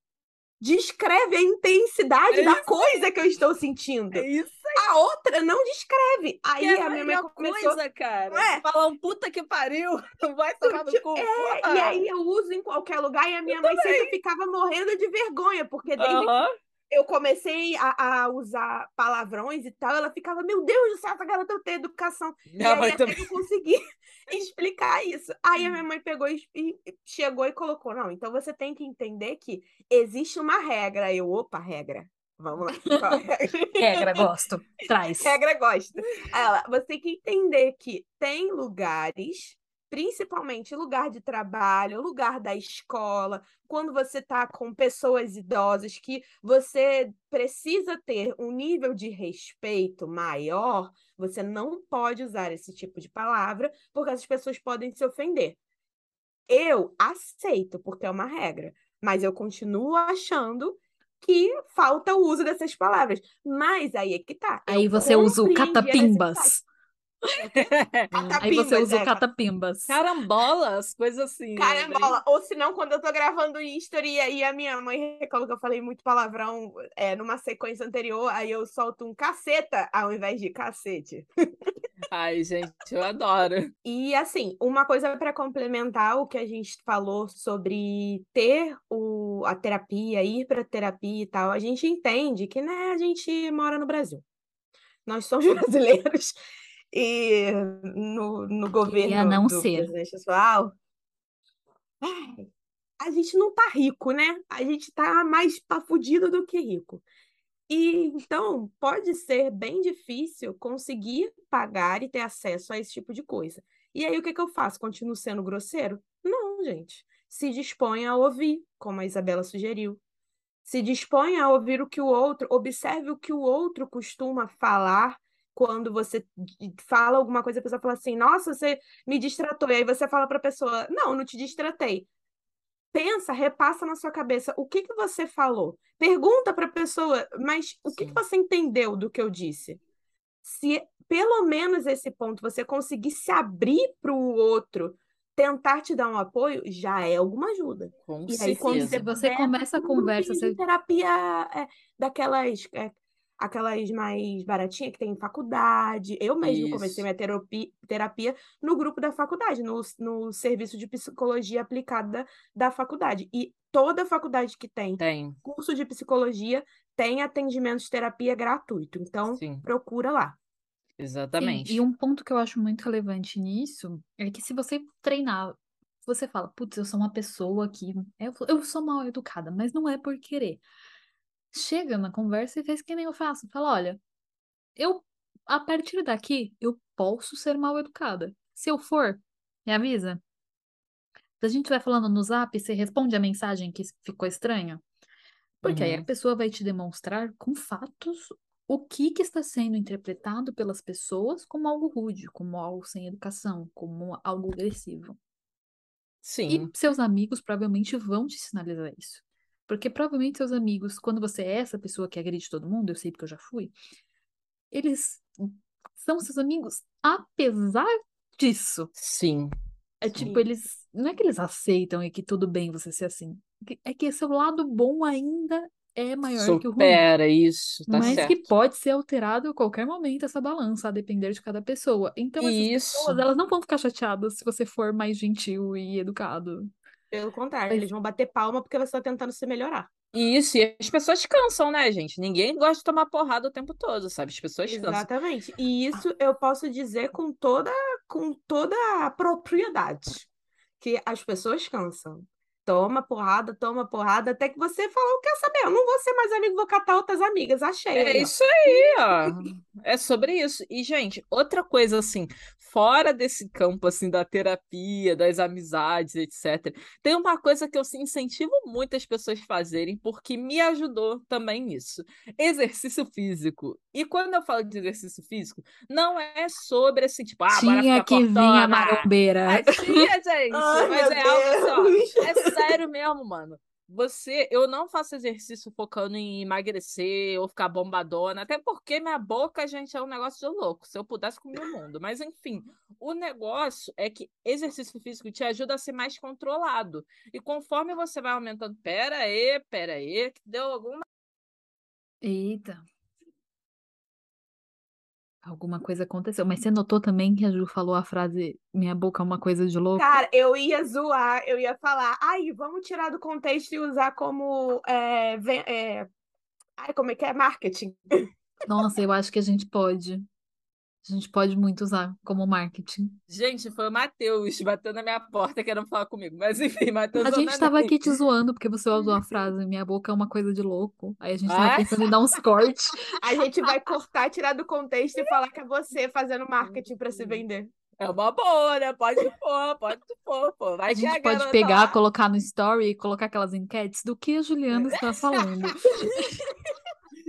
Speaker 2: descreve a intensidade
Speaker 4: É
Speaker 2: da coisa que eu estou sentindo.
Speaker 4: É isso
Speaker 2: A outra não descreve. Aí
Speaker 4: que é
Speaker 2: a minha mãe começou.
Speaker 4: coisa, cara.
Speaker 2: É.
Speaker 4: Falar um puta que pariu, não vai tomar no cu.
Speaker 2: É, e aí eu uso em qualquer lugar e a minha mãe sempre ficava morrendo de vergonha, porque desde
Speaker 4: Aham.
Speaker 2: que eu comecei a, a usar palavrões e tal, ela ficava, meu Deus do céu, essa garota não tem educação. E
Speaker 4: Minha
Speaker 2: aí
Speaker 4: mãe
Speaker 2: até
Speaker 4: também.
Speaker 2: eu consegui explicar isso. Aí a minha mãe pegou e, e chegou e colocou, não, então você tem que entender que existe uma regra. Aí Eu, opa, regra. Vamos lá. É regra?
Speaker 3: Gosto. Traz.
Speaker 2: Regra gosta. Aí Ela, você tem que entender que tem lugares, principalmente lugar de trabalho, lugar da escola, quando você está com pessoas idosas, que você precisa ter um nível de respeito maior, você não pode usar esse tipo de palavra, porque essas pessoas podem se ofender. Eu aceito, porque é uma regra, mas eu continuo achando que falta o uso dessas palavras. Mas aí é que tá.
Speaker 3: Aí você usa o
Speaker 2: necessidade.
Speaker 3: Catapimbas. Aí você usa o catapimbas.
Speaker 4: Carambolas, coisas assim. né?
Speaker 2: Carambola. Ou se não, quando eu tô gravando history e aí a minha mãe reclama que eu falei muito palavrão é, numa sequência anterior, aí eu solto um caceta ao invés de cacete.
Speaker 4: Ai, gente, eu adoro.
Speaker 2: E assim, uma coisa para complementar o que a gente falou sobre ter o, a terapia, ir para terapia e tal, a gente entende que né, a gente mora no Brasil. Nós somos brasileiros e no, no governo
Speaker 3: não
Speaker 2: do
Speaker 3: ser.
Speaker 2: ai, a gente não tá rico, né? A gente tá mais pafudido do que rico. E então pode ser bem difícil conseguir pagar e ter acesso a esse tipo de coisa. E aí o que que eu faço? Continuo sendo grosseiro? Não, gente. Se dispõe a ouvir, como a Isabela sugeriu. Se dispõe a ouvir o que o outro, observe o que o outro costuma falar quando você fala alguma coisa, a pessoa fala assim: "Nossa, você me distratou". E aí você fala para a pessoa: "Não, não te distratei". Pensa, repassa na sua cabeça o que que você falou. Pergunta para a pessoa, mas o que que você entendeu do que eu disse? Se pelo menos esse ponto você conseguir se abrir para o outro, tentar te dar um apoio, já é alguma ajuda.
Speaker 4: Com
Speaker 2: E aí, quando
Speaker 4: certeza.
Speaker 2: você
Speaker 3: você começa a conversa, você
Speaker 2: terapia é, daquelas, é, aquelas mais baratinhas que tem em faculdade. Eu mesmo comecei minha terapia, terapia no grupo da faculdade, no, no serviço de psicologia aplicada da faculdade. E toda faculdade que tem
Speaker 4: Tem,
Speaker 2: curso de psicologia tem atendimento de terapia gratuito. Então,
Speaker 4: sim,
Speaker 2: procura lá.
Speaker 3: Sim, e
Speaker 4: exatamente.
Speaker 3: um ponto que eu acho muito relevante nisso é que se você treinar, você fala, putz, eu sou uma pessoa que eu, eu sou mal educada, mas não é por querer. Chega na conversa e faz que nem eu faço. Fala, olha, eu a partir daqui eu posso ser mal educada. Se eu for, me avisa. Se a gente vai falando no zap, você responde a mensagem que ficou estranha. Porque aí a
Speaker 4: Uhum.
Speaker 3: pessoa vai te demonstrar com fatos o que, que está sendo interpretado pelas pessoas como algo rude, como algo sem educação, como algo agressivo. E
Speaker 4: Sim,
Speaker 3: seus amigos provavelmente vão te sinalizar isso. Porque provavelmente seus amigos, quando você é essa pessoa que agride todo mundo, eu sei porque eu já fui, eles são seus amigos apesar disso.
Speaker 4: sim,
Speaker 3: É
Speaker 4: sim.
Speaker 3: tipo, eles. Não é que eles aceitam e que tudo bem você ser assim. É que seu lado bom ainda é maior que o ruim.
Speaker 4: Supera isso, tá
Speaker 3: Mas que
Speaker 4: certo.
Speaker 3: pode ser alterado a qualquer momento essa balança, a depender de cada pessoa. Então, essas pessoas,
Speaker 4: Isso,
Speaker 3: elas não vão ficar chateadas se você for mais gentil e educado.
Speaker 2: Pelo contrário, eles vão bater palma porque você está tentando se melhorar.
Speaker 4: isso. E as pessoas cansam, né, gente? Ninguém gosta de tomar porrada o tempo todo, sabe? As pessoas cansam.
Speaker 2: Exatamente. E isso eu posso dizer com toda, com toda a propriedade, que as pessoas cansam. Toma porrada, toma porrada, até que você falou, quer saber? Eu não vou ser mais amigo, vou catar outras amigas. Achei
Speaker 4: É
Speaker 2: aí, ó.
Speaker 4: isso aí, ó. É sobre isso. E, gente, outra coisa assim, fora desse campo assim da terapia, das amizades, etc. Tem uma coisa que eu incentivo muito as pessoas a fazerem porque me ajudou também nisso. Exercício físico. E quando eu falo de exercício físico, não é sobre assim, tipo, ah,
Speaker 3: tinha que vir a marombeira.
Speaker 4: Ah, tinha, gente, Ai, mas é algo assim, ó, é sério mesmo, mano você, eu não faço exercício focando em emagrecer ou ficar bombadona, até porque minha boca, gente, é um negócio de louco. Se eu pudesse comer o mundo. Mas, enfim, o negócio é que exercício físico te ajuda a ser mais controlado. E conforme você vai aumentando, pera aí, pera aí, que deu alguma.
Speaker 3: Eita. Alguma coisa aconteceu. Mas você notou também que a Ju falou a frase minha boca é uma coisa de louco?
Speaker 2: Cara, eu ia zoar, eu ia falar, ai, vamos tirar do contexto e usar como. É, é... Ai, como é que é? Marketing.
Speaker 3: Nossa, eu acho que a gente pode. A gente pode muito usar como marketing.
Speaker 4: Gente, foi o Matheus bateu na minha porta querendo falar comigo. Mas enfim, Matheus.
Speaker 3: A gente estava aqui te zoando porque você usou a frase minha boca é uma coisa de louco. Aí a gente tava ah? pensando em dar uns cortes.
Speaker 2: A gente vai cortar, tirar do contexto e falar que é você fazendo marketing para se vender.
Speaker 4: É uma boa, né? Pode pôr, pode pôr, pô. Vai
Speaker 3: a gente pode pegar, lá. colocar no story e colocar aquelas enquetes do que a Juliana está falando.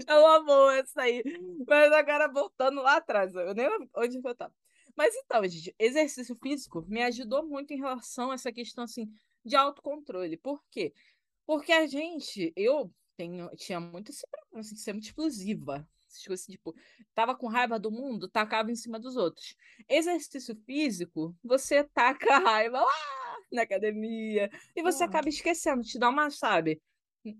Speaker 4: É uma boa essa aí. Mas agora voltando lá atrás, eu nem lembro onde eu tava. Mas então, gente, exercício físico me ajudou muito em relação a essa questão assim de autocontrole. Por quê? Porque a gente, eu tenho, tinha muito esse problema assim, de ser muito explosiva. Assim, tipo, tava com raiva do mundo, tacava em cima dos outros. Exercício físico, você taca a raiva lá na academia e você acaba esquecendo, te dá uma, sabe,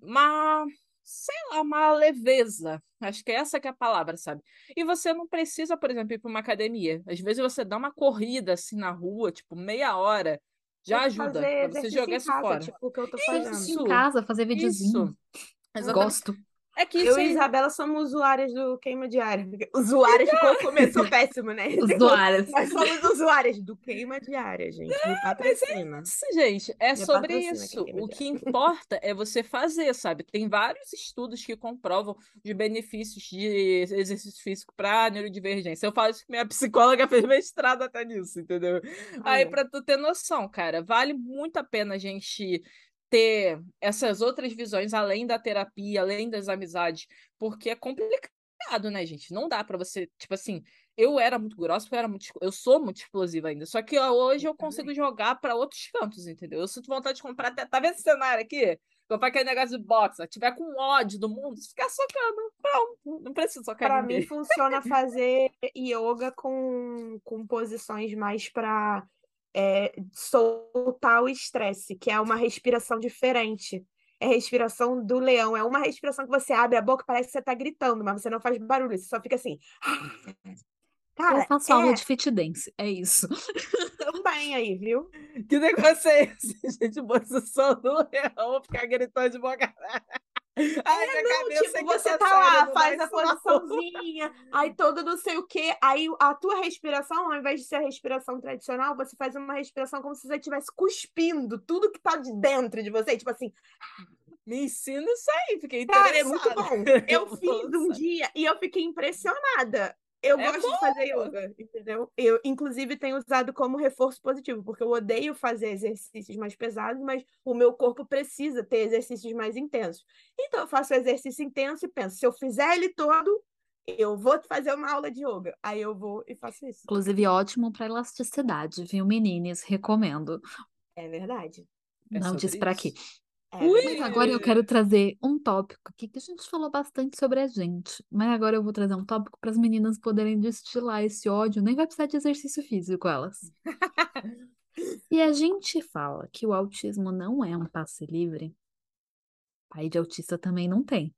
Speaker 4: uma sei lá, uma leveza. Acho que é essa que é a palavra, sabe? E você não precisa, por exemplo, ir para uma academia. Às vezes você dá uma corrida assim na rua, tipo, meia hora, já ajuda isso
Speaker 2: que.
Speaker 3: Isso. Isso.
Speaker 2: É que eu e Isabela somos usuárias do Queima Diária. Usuárias de como começou péssimo, né?
Speaker 3: Usuárias.
Speaker 2: Nós somos usuárias do Queima Diária, gente. Me é, patrocina.
Speaker 4: É isso, gente. É Me sobre isso. O que importa é você fazer, sabe? Tem vários estudos que comprovam os benefícios de exercício físico para neurodivergência. Eu falo que minha psicóloga fez mestrado até nisso, entendeu? Aí, para tu ter noção, cara, vale muito a pena a gente ter essas outras visões além da terapia, além das amizades, porque é complicado, né, gente? Não dá para você, tipo assim, eu era muito grossa, eu era muito, eu sou muito explosiva ainda, só que hoje eu consigo jogar para outros cantos, entendeu? Eu sinto vontade de comprar, tá vendo esse cenário aqui? Comprar aquele negócio de boxe, se tiver com ódio do mundo, ficar socando, pronto, não preciso socar
Speaker 2: Para mim funciona fazer yoga com, com posições mais para é, soltar o estresse, que é uma respiração diferente. É respiração do leão. É uma respiração que você abre a boca, parece que você está gritando, mas você não faz barulho, você só fica assim.
Speaker 3: Cara, eu faço é... aula de fit dance, é isso.
Speaker 2: Também aí, viu?
Speaker 4: Que negócio é esse? Gente, posição do leão, ficar gritando de boca.
Speaker 2: Ai, é, não, tipo, você tá lá, faz a posiçãozinha, aí todo não sei o quê, aí a tua respiração, ao invés de ser a respiração tradicional, você faz uma respiração como se você estivesse cuspindo tudo que tá de dentro de você, tipo assim...
Speaker 4: Me ensina isso aí, fiquei interessada. Cara,
Speaker 2: é muito bom. Eu fiz um dia e eu fiquei impressionada. Eu é gosto bom. de fazer yoga, entendeu? Eu, inclusive, tenho usado como reforço positivo, porque eu odeio fazer exercícios mais pesados, mas o meu corpo precisa ter exercícios mais intensos. Então, eu faço exercício intenso e penso, se eu fizer ele todo, eu vou fazer uma aula de yoga. Aí eu vou e faço isso.
Speaker 3: Inclusive, ótimo para elasticidade, viu, meninas? Recomendo.
Speaker 2: É verdade.
Speaker 3: É Não disse para quê. É, mas agora eu quero trazer um tópico aqui que a gente falou bastante sobre a gente, mas agora eu vou trazer um tópico para as meninas poderem destilar esse ódio, nem vai precisar de exercício físico elas. e a gente fala que o autismo não é um passe livre, pai de autista também não tem.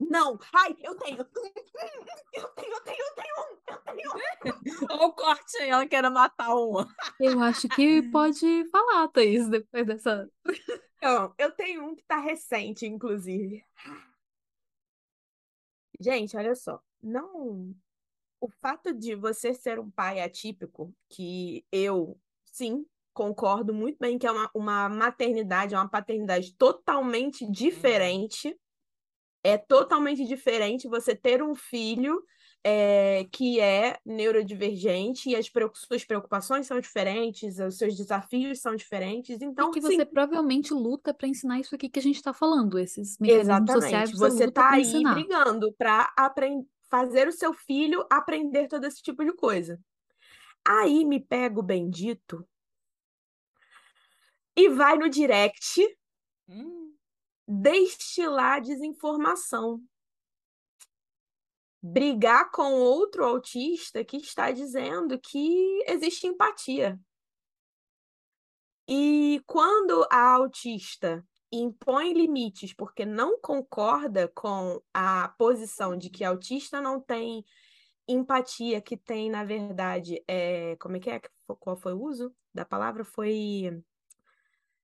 Speaker 2: Não, ai, eu tenho. Eu tenho, eu tenho, eu tenho, eu tenho.
Speaker 4: Olha o corte aí, ela quer matar uma.
Speaker 3: Eu acho que pode falar, Thaís, depois dessa.
Speaker 2: Então, eu tenho um que tá recente, inclusive. Gente, olha só. Não. O fato de você ser um pai atípico, que eu, sim, concordo muito bem que é uma, uma maternidade, é uma paternidade totalmente diferente. É totalmente diferente você ter um filho é, que é neurodivergente e as suas preocupações são diferentes, os seus desafios são diferentes. Então,
Speaker 3: e que
Speaker 2: sim,
Speaker 3: você provavelmente luta para ensinar isso aqui que a gente está falando, esses mecanismos sociais
Speaker 2: exatamente.
Speaker 3: você
Speaker 2: Você
Speaker 3: luta
Speaker 2: tá
Speaker 3: para
Speaker 2: aí
Speaker 3: ensinar.
Speaker 2: brigando para fazer o seu filho aprender todo esse tipo de coisa. Aí me pega o bendito e vai no direct
Speaker 4: Hum,
Speaker 2: destilar desinformação. Brigar com outro autista que está dizendo que existe empatia. E quando a autista impõe limites porque não concorda com a posição de que autista não tem empatia, que tem, na verdade, é... como é que é? Qual foi o uso da palavra? Foi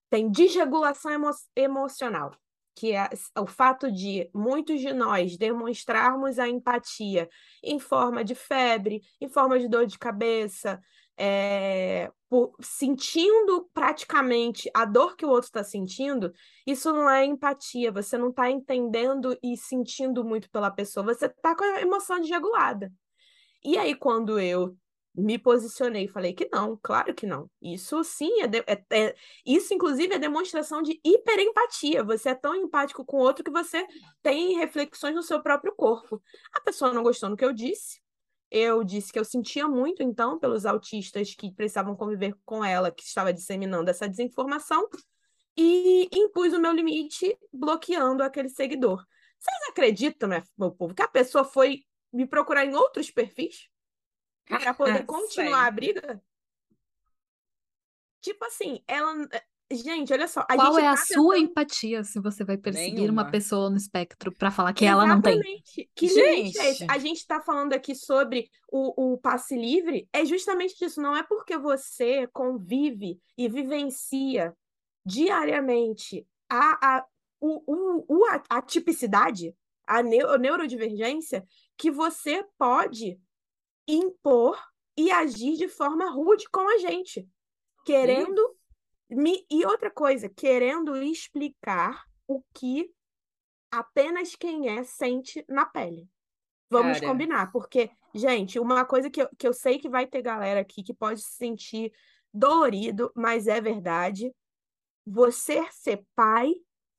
Speaker 2: tem desregulação emo emocional, que é o fato de muitos de nós demonstrarmos a empatia em forma de febre, em forma de dor de cabeça, é, por, sentindo praticamente a dor que o outro está sentindo, isso não é empatia, você não está entendendo e sentindo muito pela pessoa, você está com a emoção desregulada. E aí, quando eu me posicionei falei que não, claro que não. Isso sim é, de, é, é, isso inclusive é demonstração de hiperempatia. Você é tão empático com o outro que você tem reflexões no seu próprio corpo. A pessoa não gostou do que eu disse. Eu disse que eu sentia muito então pelos autistas que precisavam conviver com ela, que estava disseminando essa desinformação e impus o meu limite bloqueando aquele seguidor. Vocês acreditam, meu povo, que a pessoa foi me procurar em outros perfis? Para poder continuar a briga? Tipo assim, ela. Gente, olha só.
Speaker 3: Qual
Speaker 2: gente
Speaker 3: é a
Speaker 2: tá
Speaker 3: sua
Speaker 2: tentando...
Speaker 3: empatia se você vai perseguir
Speaker 4: Nenhuma.
Speaker 3: uma pessoa no espectro para falar que ela não tem?
Speaker 2: Exatamente. Que
Speaker 4: Gente.
Speaker 2: limite é? A gente está falando aqui sobre o, o passe livre, é justamente isso. Não é porque você convive e vivencia diariamente a, a, o, o, o, a, a tipicidade, a, neu, a neurodivergência, que você pode impor e agir de forma rude com a gente, querendo me e outra coisa, querendo explicar o que apenas quem é sente na pele. Vamos
Speaker 4: Cara.
Speaker 2: combinar, porque, gente, uma coisa que eu, que eu sei que vai ter galera aqui que pode se sentir dolorido, mas é verdade. Você ser pai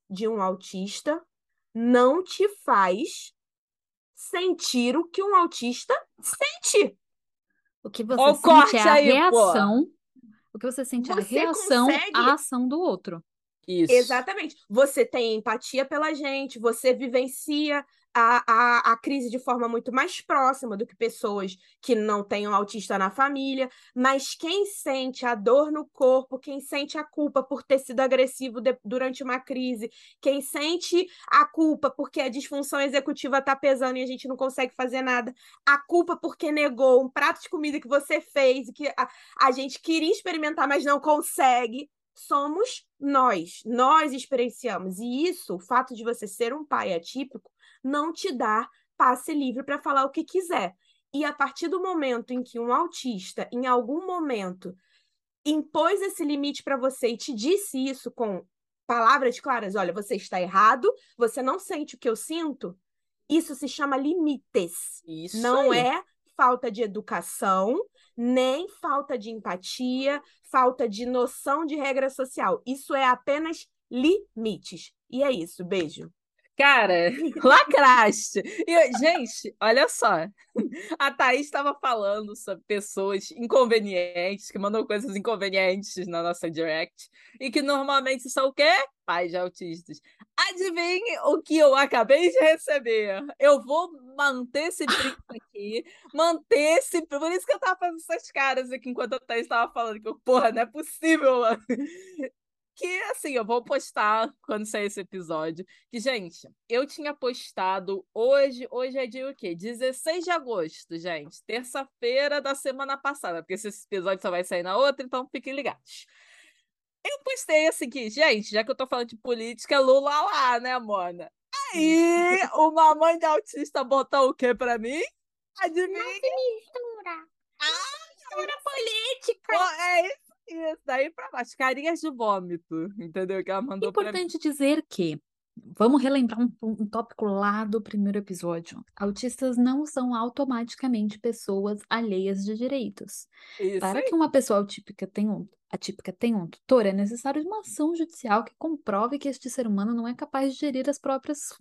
Speaker 2: de um autista não te faz sentir o que um autista sente.
Speaker 3: O que você
Speaker 4: Ó
Speaker 3: sente
Speaker 4: corte
Speaker 3: é a
Speaker 4: aí, pô.
Speaker 3: reação. O que você sente é a
Speaker 2: Você
Speaker 3: reação
Speaker 2: consegue-
Speaker 3: à ação do outro.
Speaker 4: Isso.
Speaker 2: Exatamente. Você tem empatia pela gente, você vivencia a, a, a crise de forma muito mais próxima do que pessoas que não tenham autista na família, mas quem sente a dor no corpo, quem sente a culpa por ter sido agressivo de- durante uma crise, quem sente a culpa porque a disfunção executiva está pesando e a gente não consegue fazer nada, a culpa porque negou um prato de comida que você fez e que a, a gente queria experimentar, mas não consegue somos nós, nós experienciamos. E isso, o fato de você ser um pai atípico, não te dá passe livre para falar o que quiser. E a partir do momento em que um autista, em algum momento, impôs esse limite para você e te disse isso com palavras claras: olha, você está errado, você não sente o que eu sinto, isso se chama limites.
Speaker 4: Isso
Speaker 2: Não
Speaker 4: aí.
Speaker 2: é falta de educação, nem falta de empatia, falta de noção de regra social. Isso é apenas limites. E é isso. Beijo.
Speaker 4: Cara, lacraste. E, gente, olha só. A Thaís estava falando sobre pessoas inconvenientes, que mandam coisas inconvenientes na nossa direct, e que normalmente são o quê? Pais de autistas. Adivinhe o que eu acabei de receber. Eu vou manter esse print aqui, manter esse. Por isso que eu tava fazendo essas caras aqui enquanto a Thaís estava falando, que eu, porra, não é possível, mano. Que assim, eu vou postar quando sair esse episódio. Que, gente, eu tinha postado hoje. Hoje é dia o quê? 16 de agosto, gente. Terça-feira da semana passada. Porque esse episódio só vai sair na outra, então fiquem ligados. Eu postei assim que, gente, já que eu tô falando de política, Lula lá, né, Mona? Aí, uma mãe de autista botou o quê pra mim? Adivinha?
Speaker 5: mistura.
Speaker 4: Ah,
Speaker 5: Mistura política.
Speaker 4: É isso, isso. Daí pra baixo. Carinhas de vômito, entendeu? Que ela mandou pra mim.
Speaker 3: Importante dizer que Vamos relembrar um, um tópico lá do primeiro episódio. Autistas não são automaticamente pessoas alheias de direitos.
Speaker 4: Isso
Speaker 3: Para
Speaker 4: aí.
Speaker 3: que uma pessoa atípica tenha um, atípica tenha um tutor, é necessário uma ação judicial que comprove que este ser humano não é capaz de gerir as próprias,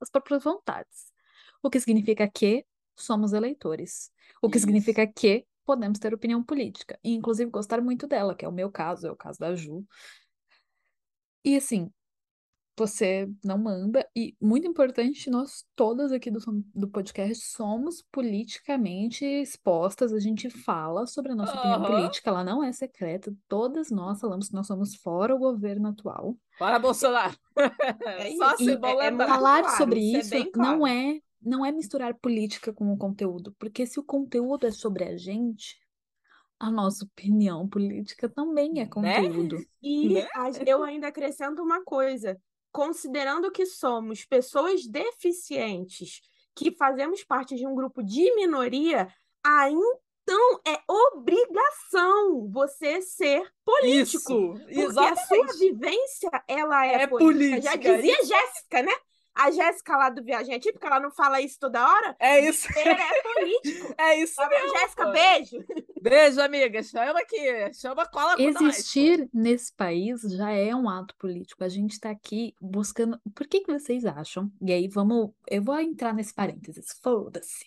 Speaker 3: as próprias vontades. O que significa que somos eleitores. O que
Speaker 4: Isso.
Speaker 3: significa que podemos ter opinião política. E, inclusive, gostar muito dela, que é o meu caso, é o caso da Ju. E, assim, você não manda. E, muito importante, nós todas aqui do, do podcast somos politicamente expostas. A gente fala sobre a nossa opinião
Speaker 4: Aham.
Speaker 3: política, ela não é secreta. Todas nós falamos que nós somos fora o governo atual.
Speaker 4: Bora, Bolsonaro!
Speaker 2: É
Speaker 4: Só se
Speaker 3: E
Speaker 4: bom
Speaker 2: é- é
Speaker 3: falar
Speaker 2: claro,
Speaker 3: sobre
Speaker 2: isso é bem
Speaker 3: não
Speaker 2: claro.
Speaker 3: é não é misturar política com o conteúdo, porque se o conteúdo é sobre a gente, a nossa opinião política também é
Speaker 4: Né?
Speaker 3: conteúdo.
Speaker 2: E
Speaker 4: Né?
Speaker 2: a- eu ainda acrescento uma coisa: considerando que somos pessoas deficientes, que fazemos parte de um grupo de minoria, aí então é obrigação você ser político.
Speaker 4: Isso,
Speaker 2: Porque a sua
Speaker 4: exatamente.
Speaker 2: vivência, ela é,
Speaker 4: É
Speaker 2: política. Já
Speaker 4: política,
Speaker 2: dizia
Speaker 4: isso.
Speaker 2: Jéssica, né? A Jéssica lá do Viagem Atípica, ela não fala isso toda hora?
Speaker 4: É isso,
Speaker 2: Ele é político.
Speaker 4: é isso mesmo.
Speaker 2: Jéssica,
Speaker 4: pô.
Speaker 2: beijo.
Speaker 4: Beijo, amiga. Chama aqui. Chama cola com nós.
Speaker 3: Existir nesse país já é um ato político. A gente está aqui buscando. Por que que vocês acham? E aí vamos. Eu vou entrar nesse parênteses. Foda-se.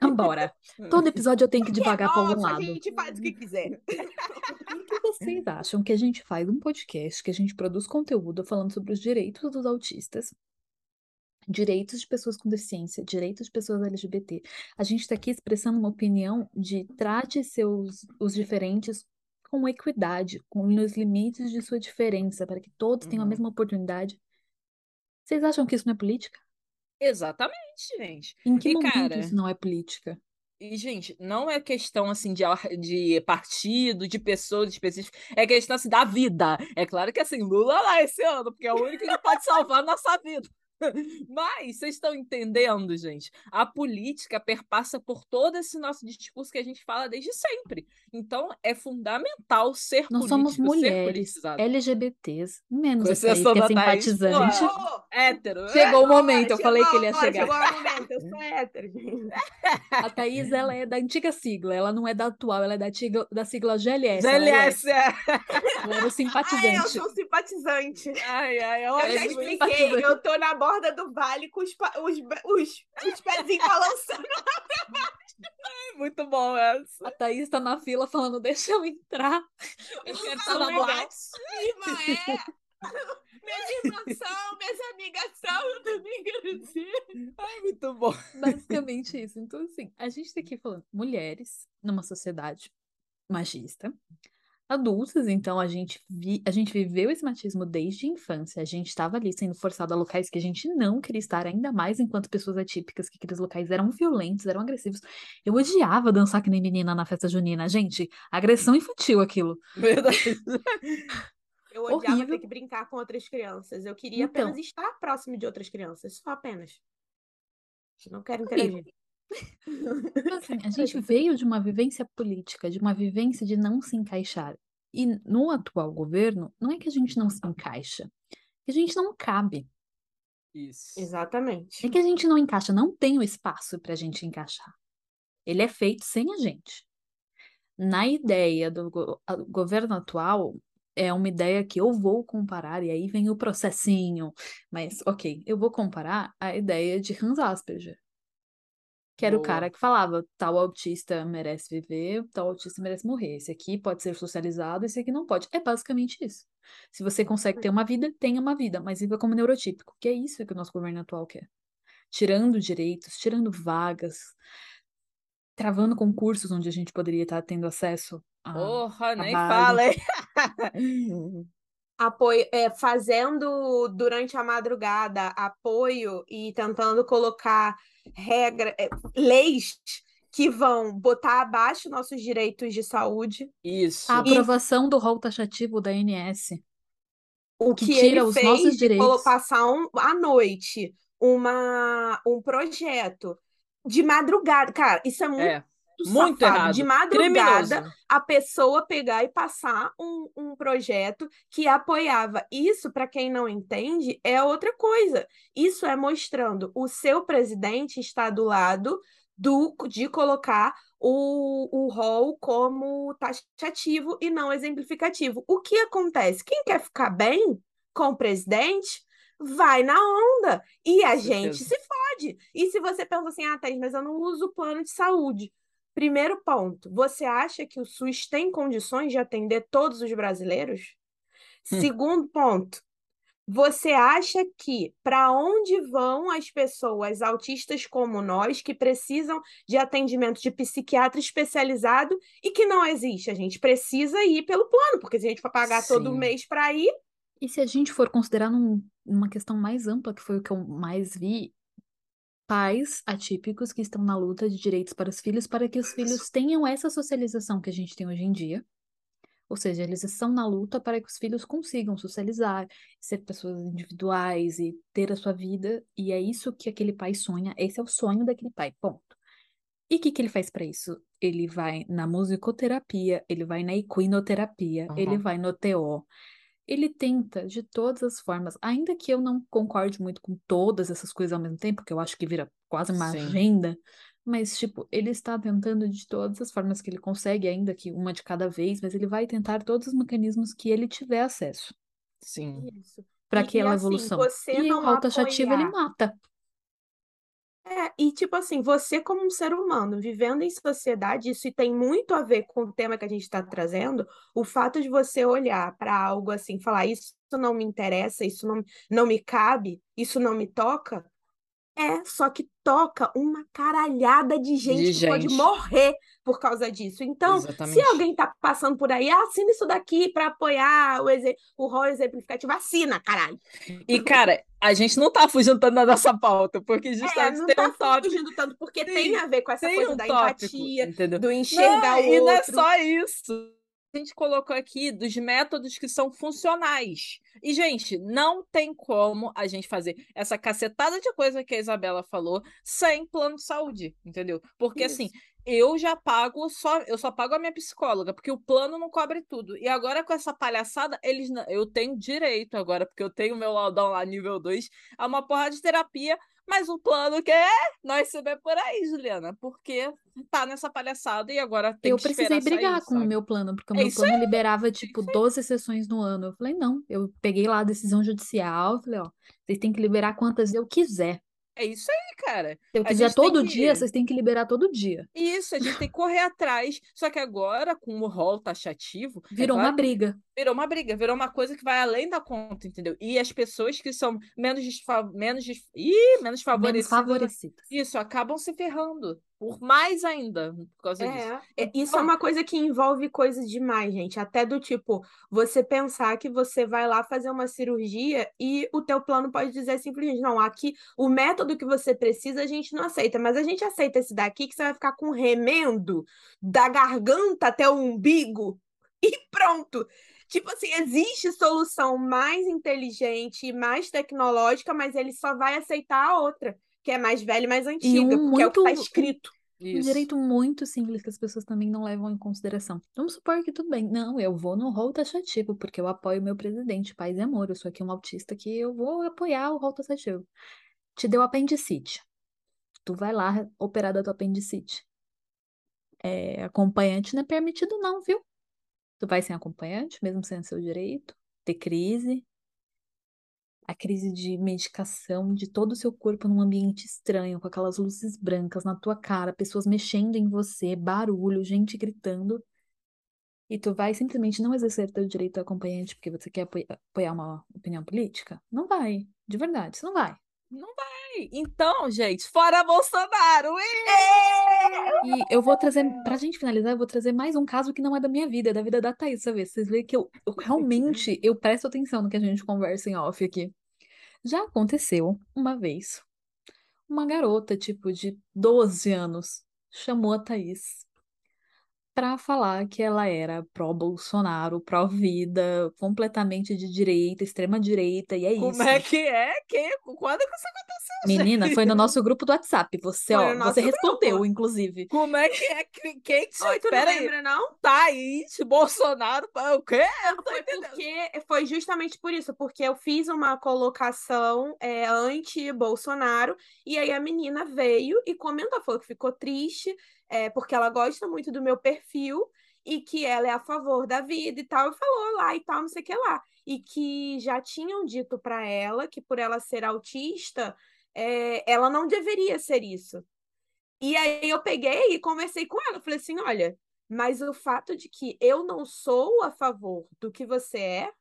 Speaker 3: Vambora. Todo episódio eu tenho que devagar para algum
Speaker 2: Nossa, a
Speaker 3: lado.
Speaker 2: gente faz o que quiser.
Speaker 3: Por que vocês acham que a gente faz um podcast, que a gente produz conteúdo falando sobre os direitos dos autistas, direitos de pessoas com deficiência, direitos de pessoas LGBT? A gente está aqui expressando uma opinião de trate seus os diferentes com equidade, com os limites de sua diferença, para que todos tenham a
Speaker 4: Uhum.
Speaker 3: mesma oportunidade. Vocês acham que isso não é política?
Speaker 4: Exatamente, gente.
Speaker 3: Em que
Speaker 4: E,
Speaker 3: momento
Speaker 4: cara,
Speaker 3: isso não é política?
Speaker 4: E, gente, não é questão assim de, ar- de partido, de pessoas específicas, é questão assim da vida. É claro que assim, Lula lá esse ano, porque é o único que pode salvar a nossa vida. Mas vocês estão entendendo, gente? A política perpassa por todo esse nosso discurso que a gente fala desde sempre. Então, é fundamental ser
Speaker 3: Nós somos mulheres. LGBTs, menos
Speaker 4: Com
Speaker 3: a Thaís,
Speaker 4: exceção
Speaker 3: que é simpatizante.
Speaker 4: pô. Hétero.
Speaker 3: Chegou o momento, eu falei que ele ia chegar.
Speaker 2: Chegou o momento, eu sou hétero.
Speaker 3: A Thaís, ela é da antiga sigla, ela não é da atual, ela é da, tigla- da sigla GLS. ela é
Speaker 4: GLS.
Speaker 3: Ela era o
Speaker 2: Ah, é, eu
Speaker 3: simpatizante.
Speaker 2: sou simpatizante.
Speaker 4: Ai, ai, eu
Speaker 2: Eu
Speaker 3: Ela
Speaker 2: já
Speaker 3: é
Speaker 2: expliquei,
Speaker 3: simpatizante.
Speaker 2: eu tô na borda do vale com os, os, os, os pezinhos balançando.
Speaker 4: Muito bom essa.
Speaker 3: A Thaís tá na fila falando, deixa eu entrar. Eu quero estar na boate.
Speaker 2: Irmã, é. Minhas irmãs são, minhas amigas são, eu também quero ser.
Speaker 4: Ai, muito bom.
Speaker 3: Basicamente isso. Então, assim, a gente tá aqui falando mulheres numa sociedade machista, adultas, então a gente, vi, a gente viveu esse machismo desde a infância, a gente estava ali sendo forçado a locais que a gente não queria estar, ainda mais enquanto pessoas atípicas, que aqueles locais eram violentos, eram agressivos. Eu odiava dançar que nem menina na festa junina, gente, agressão infantil aquilo.
Speaker 4: Verdade.
Speaker 2: Eu odiava
Speaker 3: Horrível.
Speaker 2: ter que brincar com outras crianças. Eu queria
Speaker 3: Então.
Speaker 2: apenas estar próximo de outras crianças, só apenas. Não quero interagir.
Speaker 3: Então, assim, a gente veio de uma vivência política, de uma vivência de não se encaixar. E no atual governo, não é que a gente não se encaixa, é que a gente não cabe.
Speaker 4: Isso.
Speaker 2: Exatamente.
Speaker 3: É que a gente não encaixa, não tem o espaço para a gente encaixar. Ele é feito sem a gente. Na ideia do go- governo atual, é uma ideia que eu vou comparar, e aí vem o processinho. Mas, ok, eu vou comparar a ideia de Hans Asperger. Que era o
Speaker 4: Boa.
Speaker 3: cara que falava, tal autista merece viver, tal autista merece morrer. Esse aqui pode ser socializado, esse aqui não pode. É basicamente isso. Se você consegue ter uma vida, tenha uma vida, mas viva como neurotípico, que é isso que o nosso governo atual quer. Tirando direitos, tirando vagas, travando concursos onde a gente poderia estar tendo acesso a
Speaker 4: Porra, nem
Speaker 3: trabalho.
Speaker 4: fala, hein?
Speaker 2: Apoio, é, fazendo durante a madrugada apoio e tentando colocar regra, é, leis que vão botar abaixo nossos direitos de saúde.
Speaker 4: Isso.
Speaker 3: A aprovação do rol taxativo da ANS.
Speaker 2: O
Speaker 3: Que
Speaker 2: que
Speaker 3: tira
Speaker 2: ele
Speaker 3: os
Speaker 2: fez
Speaker 3: nossos
Speaker 2: de
Speaker 3: direitos.
Speaker 2: colo- passar um, à noite uma, um projeto de madrugada. Cara, isso é muito
Speaker 4: É. Muito
Speaker 2: safado.
Speaker 4: errado.
Speaker 2: De madrugada,
Speaker 4: Criminoso.
Speaker 2: a pessoa pegar e passar um, um projeto que apoiava. Isso, para quem não entende, é outra coisa. Isso é mostrando o seu presidente está do do, de colocar o, o rol como taxativo e não exemplificativo. O que acontece? Quem quer ficar bem com o presidente vai na onda e a gente se fode. E se você pensa assim, ah, Thaís, mas eu não uso o plano de saúde. Primeiro ponto, você acha que o SUS tem condições de atender todos os brasileiros?
Speaker 4: Hum.
Speaker 2: Segundo ponto, você acha que para onde vão as pessoas autistas como nós que precisam de atendimento de psiquiatra especializado e que não existe? A gente precisa ir pelo plano, porque se a gente for pagar todo
Speaker 4: Sim.
Speaker 2: mês para ir,
Speaker 3: E se a gente for considerar num- numa questão mais ampla, que foi o que eu mais vi, pais atípicos que estão na luta de direitos para os filhos, para que os filhos tenham essa socialização que a gente tem hoje em dia. Ou seja, eles estão na luta para que os filhos consigam socializar, ser pessoas individuais e ter a sua vida. E é isso que aquele pai sonha. Esse é o sonho daquele pai. Ponto. E o que, que ele faz para isso? Ele vai na musicoterapia, ele vai na equinoterapia, ele
Speaker 4: Uhum.
Speaker 3: vai no TO. Ele tenta de todas as formas, ainda que eu não concorde muito com todas essas coisas ao mesmo tempo, porque eu acho que vira quase uma
Speaker 4: Sim.
Speaker 3: agenda, mas, tipo, ele está tentando de todas as formas que ele consegue, ainda que uma de cada vez, mas ele vai tentar todos os mecanismos que ele tiver acesso
Speaker 4: Sim.
Speaker 2: isso.
Speaker 3: para
Speaker 2: E- e
Speaker 3: aquela
Speaker 2: assim,
Speaker 3: evolução.
Speaker 2: você
Speaker 3: E o
Speaker 2: não
Speaker 3: rol taxativo ele mata.
Speaker 2: É, e tipo assim, você como um ser humano, vivendo em sociedade, isso tem muito a ver com o tema que a gente está trazendo, o fato de você olhar para algo assim, falar, isso não me interessa, isso não, não me cabe, isso não me toca, é, só que toca uma caralhada de gente
Speaker 4: De
Speaker 2: que pode
Speaker 4: gente.
Speaker 2: morrer por causa disso. Então, se
Speaker 4: Exatamente.
Speaker 2: alguém tá passando por aí, assina isso daqui para apoiar o, exe- o rol exemplificativo, assina, caralho.
Speaker 4: E, cara, a gente não tá fugindo tanto da nossa pauta, porque
Speaker 2: É,
Speaker 4: justamente
Speaker 2: não
Speaker 4: tem
Speaker 2: tá
Speaker 4: um tópico,
Speaker 2: fugindo tanto, porque
Speaker 4: Sim,
Speaker 2: tem a ver com essa
Speaker 4: tem
Speaker 2: coisa
Speaker 4: um
Speaker 2: da
Speaker 4: tópico,
Speaker 2: empatia,
Speaker 4: entendeu?
Speaker 2: do enxergar
Speaker 4: Não,
Speaker 2: o
Speaker 4: e não é
Speaker 2: outro.
Speaker 4: só isso. A gente colocou aqui dos métodos que são funcionais. E, gente, não tem como a gente fazer essa cacetada de coisa que a Isabela falou sem plano de saúde, entendeu? Porque, assim,
Speaker 2: Isso.
Speaker 4: Eu já pago só, eu só pago a minha psicóloga, porque o plano não cobre tudo. E agora com essa palhaçada, eles não- eu tenho direito agora, porque eu tenho meu laudão lá nível 2, a uma porra de terapia, mas o plano quer nós saber por aí, Juliana, porque tá nessa palhaçada e agora tem
Speaker 3: Eu
Speaker 4: que
Speaker 3: precisei
Speaker 4: esperar sair,
Speaker 3: brigar com o
Speaker 4: sabe?
Speaker 3: meu plano, porque o
Speaker 4: É
Speaker 3: meu plano liberava, tipo,
Speaker 4: isso aí.
Speaker 3: 12 sessões no ano. Eu falei, não. Eu peguei lá a decisão judicial, falei, ó, vocês têm que liberar quantas eu quiser.
Speaker 4: É isso aí, cara. Tem
Speaker 3: todo
Speaker 4: que-
Speaker 3: dia, vocês têm que liberar todo dia.
Speaker 4: Isso, a gente tem que correr atrás. Só que agora, com o rol taxativo, é
Speaker 3: Virou uma
Speaker 4: que
Speaker 3: briga.
Speaker 4: virou uma briga, virou uma coisa que vai além da conta, entendeu? E as pessoas que são menos, desfa... menos, des... Ih, menos
Speaker 3: Menos
Speaker 4: favorecidas,
Speaker 3: favorecidas.
Speaker 4: isso, acabam se ferrando. Por mais ainda, por causa disso.
Speaker 2: É, é, isso é uma coisa que envolve coisas demais, gente. Até do tipo, você pensar que você vai lá fazer uma cirurgia e o teu plano pode dizer simplesmente, não, aqui o método que você precisa a gente não aceita, mas a gente aceita esse daqui que você vai ficar com remendo da garganta até o umbigo e pronto. Tipo assim, existe solução mais inteligente e mais tecnológica, mas ele só vai aceitar a outra, que é mais velha e mais antiga,
Speaker 3: um
Speaker 2: porque é o que está
Speaker 3: muito-
Speaker 2: escrito.
Speaker 3: Um
Speaker 4: Isso.
Speaker 3: direito muito simples que as pessoas também não levam em consideração. Vamos supor que tudo bem. Não, eu vou no rol taxativo, porque eu apoio meu presidente, paz e amor. Eu sou aqui um autista que eu vou apoiar o rol taxativo. Te deu apendicite. Tu vai lá operar da tua apendicite. É, acompanhante não é permitido, não, viu? Tu vai sem acompanhante, mesmo sendo seu direito, ter crise. A crise de medicação de todo o seu corpo num ambiente estranho, com aquelas luzes brancas na tua cara, pessoas mexendo em você, barulho, gente gritando. E tu vai simplesmente não exercer teu direito acompanhante porque você quer apoia- apoiar uma opinião política? Não vai, de verdade, você não vai.
Speaker 4: Então, gente, fora Bolsonaro!
Speaker 3: E eu vou trazer, pra gente finalizar, eu vou trazer mais um caso que não é da minha vida, é da vida da Thaís, sabe? Vocês veem que eu, eu realmente, eu presto atenção no que a gente conversa em off aqui. Já aconteceu uma vez, uma garota, tipo, de 12 anos, chamou a Thaís. Para falar que ela era pró-Bolsonaro, pró-vida, completamente de direita, extrema-direita, e é
Speaker 4: Como
Speaker 3: isso.
Speaker 4: é que é? Que... Quando que isso aconteceu,
Speaker 3: Menina,
Speaker 4: gente?
Speaker 3: foi no nosso grupo do WhatsApp. Você,
Speaker 2: Foi
Speaker 3: ó,
Speaker 2: no
Speaker 3: você respondeu,
Speaker 2: grupo.
Speaker 3: inclusive.
Speaker 4: Como é que é? Que- Quem que
Speaker 2: Oi, tu não
Speaker 4: Pera aí.
Speaker 2: lembra, não?
Speaker 4: Thaís, Bolsonaro, o quê? Eu não tô
Speaker 2: Foi
Speaker 4: entendendo.
Speaker 2: porque foi justamente por isso, porque eu fiz uma colocação é, anti-Bolsonaro, e aí a menina veio e comentou, falou que ficou triste, é, porque ela gosta muito do meu perfil e que ela é a favor da vida e tal, e falou lá e tal, não sei o que lá. E que já tinham dito para ela que por ela ser autista, é, ela não deveria ser isso. E aí eu peguei e conversei com ela, falei assim, olha, mas o fato de que eu não sou a favor do que você é,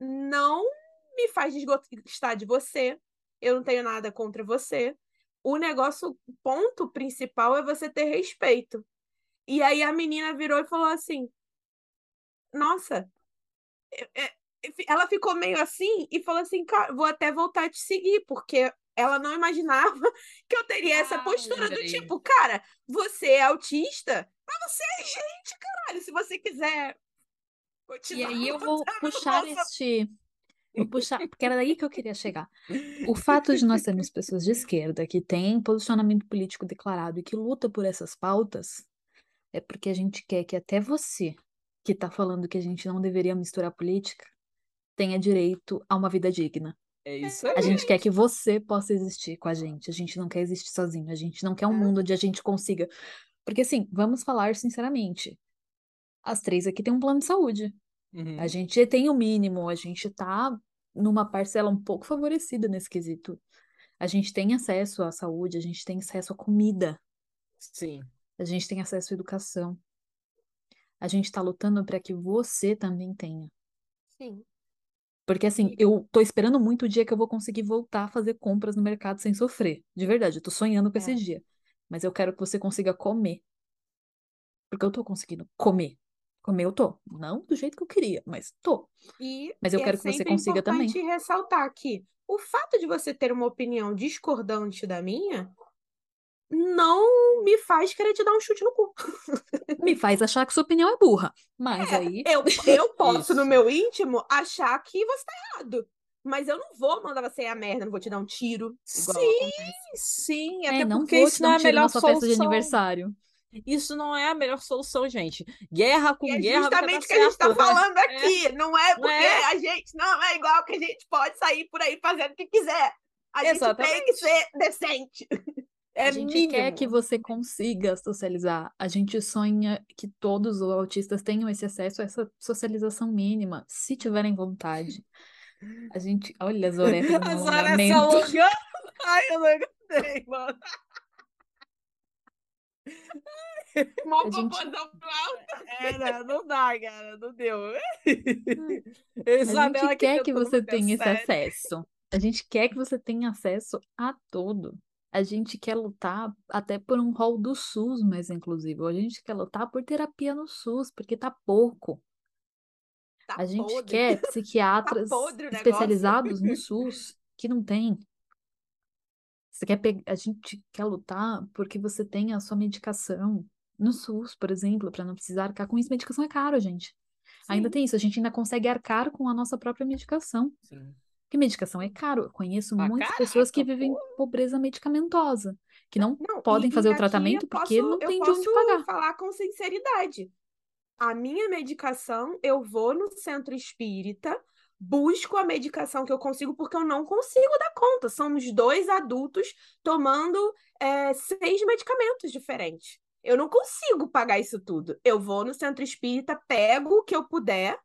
Speaker 2: não me faz desgostar de você. Eu não tenho nada contra você. O negócio, o ponto principal é você ter respeito. E aí a menina virou e falou assim: Nossa, ela ficou meio assim e falou assim: vou até voltar a te seguir, porque ela não imaginava que eu teria essa
Speaker 4: Ah,
Speaker 2: postura do tipo, cara, você é autista, mas você é gente, caralho. Se você quiser
Speaker 3: E aí eu vou puxar
Speaker 2: Bolsonaro,
Speaker 3: este. Vou puxar, porque era daí que eu queria chegar. O fato de nós termos pessoas de esquerda que têm posicionamento político declarado e que luta por essas pautas é porque a gente quer que até você, que tá falando que a gente não deveria misturar política, tenha direito a uma vida digna.
Speaker 4: É isso
Speaker 3: A
Speaker 4: aí.
Speaker 3: gente quer que você possa existir com a gente. A gente não quer existir sozinho. A gente não quer um
Speaker 2: É.
Speaker 3: mundo onde a gente consiga. Porque, assim, vamos falar sinceramente. As três aqui têm um plano de saúde.
Speaker 4: Uhum.
Speaker 3: A gente tem o mínimo, a gente tá numa parcela um pouco favorecida nesse quesito. A gente tem acesso à saúde, a gente tem acesso à comida,
Speaker 4: Sim.
Speaker 3: a gente tem acesso à educação. A gente tá lutando para que você também tenha.
Speaker 2: Sim.
Speaker 3: Porque assim, eu tô esperando muito o dia que eu vou conseguir voltar a fazer compras no mercado sem sofrer. De verdade, eu tô sonhando com esse
Speaker 2: É.
Speaker 3: dia. Mas eu quero que você consiga comer. Porque eu tô conseguindo comer. Comer eu tô. Não do jeito que eu queria, mas tô.
Speaker 2: E
Speaker 3: Mas eu
Speaker 2: é
Speaker 3: quero que você consiga também.
Speaker 2: importante ressaltar que o fato de você ter uma opinião discordante da minha não me faz querer te dar um chute no cu.
Speaker 3: Me faz achar que sua opinião é burra. Mas aí.
Speaker 2: Eu, eu posso, no
Speaker 4: Isso.
Speaker 2: meu íntimo, achar que você tá errado. Mas eu não vou mandar você ir a merda, não vou te dar um tiro.
Speaker 4: Sim, sim,
Speaker 3: É,
Speaker 4: até
Speaker 3: não
Speaker 4: porque
Speaker 3: vou
Speaker 4: isso
Speaker 3: te
Speaker 4: não
Speaker 3: dar
Speaker 4: é
Speaker 3: um
Speaker 4: a
Speaker 3: tiro na
Speaker 4: melhor
Speaker 3: sua festa de aniversário.
Speaker 4: Isso não é a melhor solução, gente. Guerra com
Speaker 2: é
Speaker 4: guerra
Speaker 2: justamente o que a gente tá
Speaker 4: certo, né?
Speaker 2: falando aqui. Não é
Speaker 4: Não
Speaker 2: porque
Speaker 4: é?
Speaker 2: a gente não é igual que a gente pode sair por aí fazendo o que quiser. A gente tem que
Speaker 4: Exatamente.
Speaker 2: ser decente.
Speaker 4: É
Speaker 3: a gente
Speaker 4: mínimo.
Speaker 3: quer que você consiga socializar. A gente sonha que todos os autistas tenham esse acesso a essa socialização mínima, se tiverem vontade. A gente. Olha as orelhas no
Speaker 4: A Zara se
Speaker 3: alongamento.
Speaker 4: alongando. Ai, eu não aguentei, mano.
Speaker 2: Mó
Speaker 3: A gente-.
Speaker 4: Era, não dá, cara, não deu.
Speaker 3: A
Speaker 4: Isabela
Speaker 3: gente quer que
Speaker 4: tentando
Speaker 3: você
Speaker 4: a
Speaker 3: tenha esse
Speaker 4: série.
Speaker 3: acesso. A gente quer que você tenha acesso a tudo. A gente quer lutar até por um rol do SUS mais inclusivo. A gente quer lutar por terapia no SUS, porque tá pouco.
Speaker 2: Tá
Speaker 3: A gente
Speaker 2: podre.
Speaker 3: quer psiquiatras
Speaker 2: podre o negócio.
Speaker 3: especializados no SUS, que não tem. Você quer pegar, a gente quer lutar porque você tenha a sua medicação no SUS, por exemplo, para não precisar arcar com isso. Medicação é caro, gente. Ainda
Speaker 2: Sim.
Speaker 3: tem isso, a gente ainda consegue arcar com a nossa própria medicação.
Speaker 4: Sim.
Speaker 3: Porque medicação é caro. Eu conheço
Speaker 4: Ah,
Speaker 3: muitas pessoas que
Speaker 4: caraca,
Speaker 3: vivem
Speaker 4: pô.
Speaker 3: pobreza medicamentosa, que não
Speaker 2: Não,
Speaker 3: podem fazer o tratamento
Speaker 2: eu
Speaker 3: porque
Speaker 2: posso-
Speaker 3: não
Speaker 2: eu
Speaker 3: tem de onde
Speaker 2: posso
Speaker 3: pagar.
Speaker 2: falar com sinceridade. A minha medicação, eu vou no centro espírita, busco a medicação que eu consigo, porque eu não consigo dar conta. Somos dois adultos tomando é, seis medicamentos diferentes. Eu não consigo pagar isso tudo. Eu vou no centro espírita, pego o que eu puder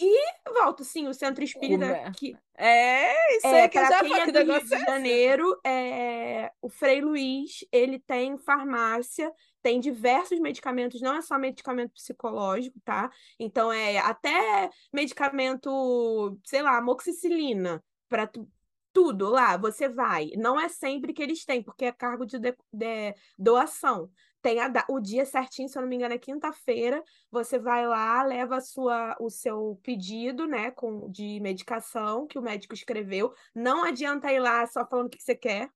Speaker 2: e volto. Sim, o centro espírita
Speaker 4: é?
Speaker 2: que
Speaker 4: É, isso
Speaker 2: é,
Speaker 4: aí que eu já
Speaker 2: quem é do Rio de
Speaker 4: é?
Speaker 2: Janeiro, é, o Frei Luiz, ele tem farmácia, tem diversos medicamentos, não é só medicamento psicológico, tá? Então, é até medicamento, sei lá, amoxicilina, para tudo lá, você vai. Não é sempre que eles têm, porque é cargo de, de- de- doação. Tem a o dia certinho, se eu não me engano, é quinta-feira. Você vai lá, leva a sua, o seu pedido, né, com, de medicação que o médico escreveu. Não adianta ir lá só falando o que você quer.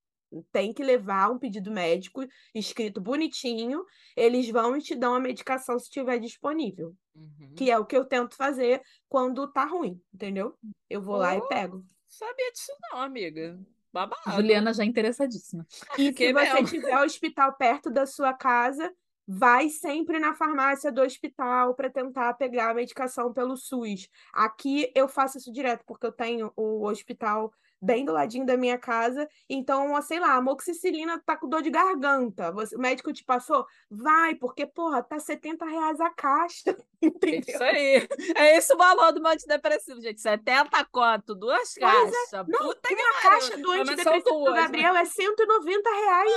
Speaker 2: Tem que levar um pedido médico escrito bonitinho, eles vão e te dão a medicação se estiver disponível.
Speaker 4: Uhum.
Speaker 2: Que é o que eu tento fazer quando tá ruim, entendeu? Eu vou lá e
Speaker 4: Oh.
Speaker 2: pego.
Speaker 4: Sabia disso não, amiga. Babado.
Speaker 3: Juliana já interessadíssima.
Speaker 2: E se
Speaker 4: Que
Speaker 2: você
Speaker 4: mesmo.
Speaker 2: tiver hospital perto da sua casa, vai sempre na farmácia do hospital para tentar pegar a medicação pelo SUS. Aqui eu faço isso direto, porque eu tenho o hospital bem do ladinho da minha casa. Então, sei lá, amoxicilina tá com dor de garganta. Você- o médico te passou? Vai, porque, porra, tá 70 reais a caixa. Entendeu?
Speaker 4: Isso aí. É esse o valor do meu antidepressivo, gente. 70 conto, duas caixas.
Speaker 2: Não,
Speaker 4: Puta que
Speaker 2: uma caixa do antidepressivo do
Speaker 4: duas, né?
Speaker 2: Gabriel é 190 reais.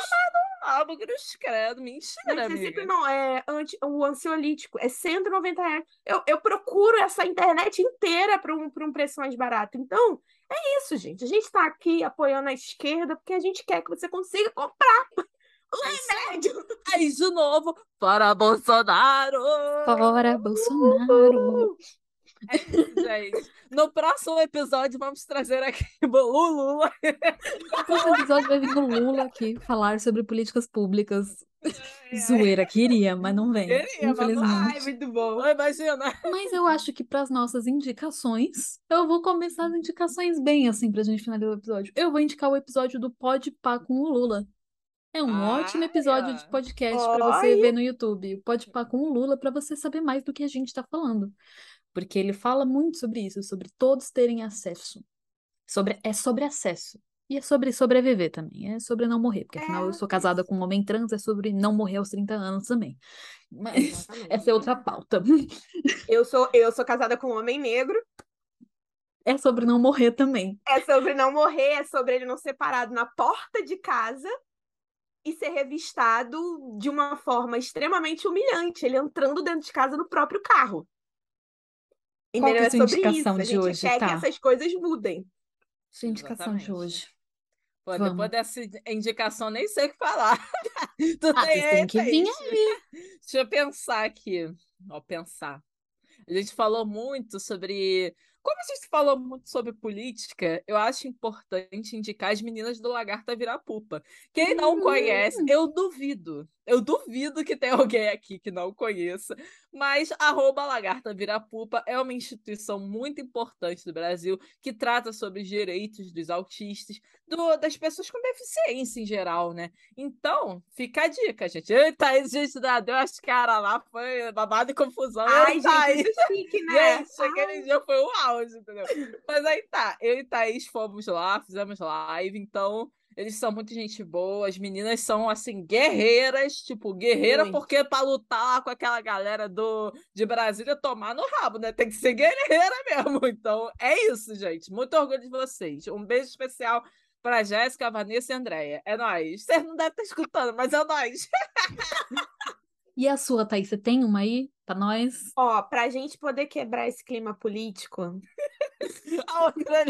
Speaker 4: Ah, cruz credo. Mentira,
Speaker 2: Mas
Speaker 4: amiga.
Speaker 2: não, é anti, o ansiolítico, é 190 reais. Eu, eu procuro essa internet inteira para um, pra um preço mais barato. Então, é isso, gente. A gente está aqui apoiando a esquerda porque a gente quer que você consiga comprar o remédio.
Speaker 4: Aí, de novo, para Bolsonaro!
Speaker 3: Fora Bolsonaro.
Speaker 4: Gente, no próximo episódio vamos trazer aqui o Lula.
Speaker 3: No próximo episódio vai vir o Lula aqui falar sobre políticas públicas. Zoeira, queria, mas não vem.
Speaker 4: Queria, mas
Speaker 3: infelizmente.
Speaker 2: Ai, muito bom.
Speaker 4: Imagina.
Speaker 3: Mas eu acho que para as nossas indicações, eu vou começar as indicações bem assim pra gente finalizar o episódio. Eu vou indicar o episódio do Pode Pá com o Lula. É um ótimo episódio de
Speaker 4: Olha.
Speaker 3: podcast para você ver no YouTube. O Pode Pá com o Lula para você saber mais do que a gente está falando. Porque ele fala muito sobre isso, sobre todos terem acesso. Sobre, é sobre acesso. E é sobre sobreviver também. É sobre não morrer. Porque afinal
Speaker 2: É,
Speaker 3: eu sou casada com um homem trans, é sobre não morrer aos 30 anos também. Mas essa é outra pauta.
Speaker 2: Eu sou, eu sou casada com um homem negro.
Speaker 3: É sobre não morrer também.
Speaker 2: É sobre não morrer, é sobre ele não ser parado na porta de casa e ser revistado de uma forma extremamente humilhante, ele entrando dentro de casa no próprio carro.
Speaker 3: Qual que
Speaker 2: Entendeu?
Speaker 3: é a
Speaker 2: É
Speaker 3: sua
Speaker 2: sobre
Speaker 3: indicação
Speaker 2: isso. A
Speaker 3: de
Speaker 2: gente
Speaker 3: hoje,
Speaker 2: quer que
Speaker 3: tá?
Speaker 2: essas coisas mudem.
Speaker 3: Sua indicação de
Speaker 4: Exatamente.
Speaker 3: hoje.
Speaker 4: Pô,
Speaker 3: Vamos.
Speaker 4: depois dessa indicação, nem sei o que falar. Tu
Speaker 3: Ah, vocês têm que vir
Speaker 4: Thaís? Deixa eu pensar aqui. Ó, pensar. A gente falou muito sobre. Como a gente falou muito sobre política, eu acho importante indicar as meninas do Lagarta Virapupa. Quem não conhece, eu duvido. Eu duvido que tenha alguém aqui que não conheça. Mas arroba Lagarta Virapupa é uma instituição muito importante do Brasil que trata sobre os direitos dos autistas, do- das pessoas com deficiência em geral, né? Então, fica a dica, gente. Eita, a gente deu as caras lá, foi babado e confusão.
Speaker 2: Ai,
Speaker 4: Thaís.
Speaker 2: gente, isso é chique, né?
Speaker 4: Gente, aquele dia foi o auge, entendeu? Mas aí tá, eu e Thaís fomos lá, fizemos live, então eles são muito gente boa, as meninas são, assim, guerreiras, tipo, guerreira
Speaker 2: Muito.
Speaker 4: porque pra lutar lá com aquela galera do, de Brasília, tomar no rabo, né? Tem que ser guerreira mesmo. Então, é isso, gente. Muito orgulho de vocês. Um beijo especial pra Jéssica, Vanessa e Andréia. É nóis. Vocês não devem estar escutando, mas é nóis.
Speaker 3: E a sua, Thaís? Você tem uma aí pra nós?
Speaker 2: Ó, pra gente poder quebrar esse clima político,
Speaker 4: A outra.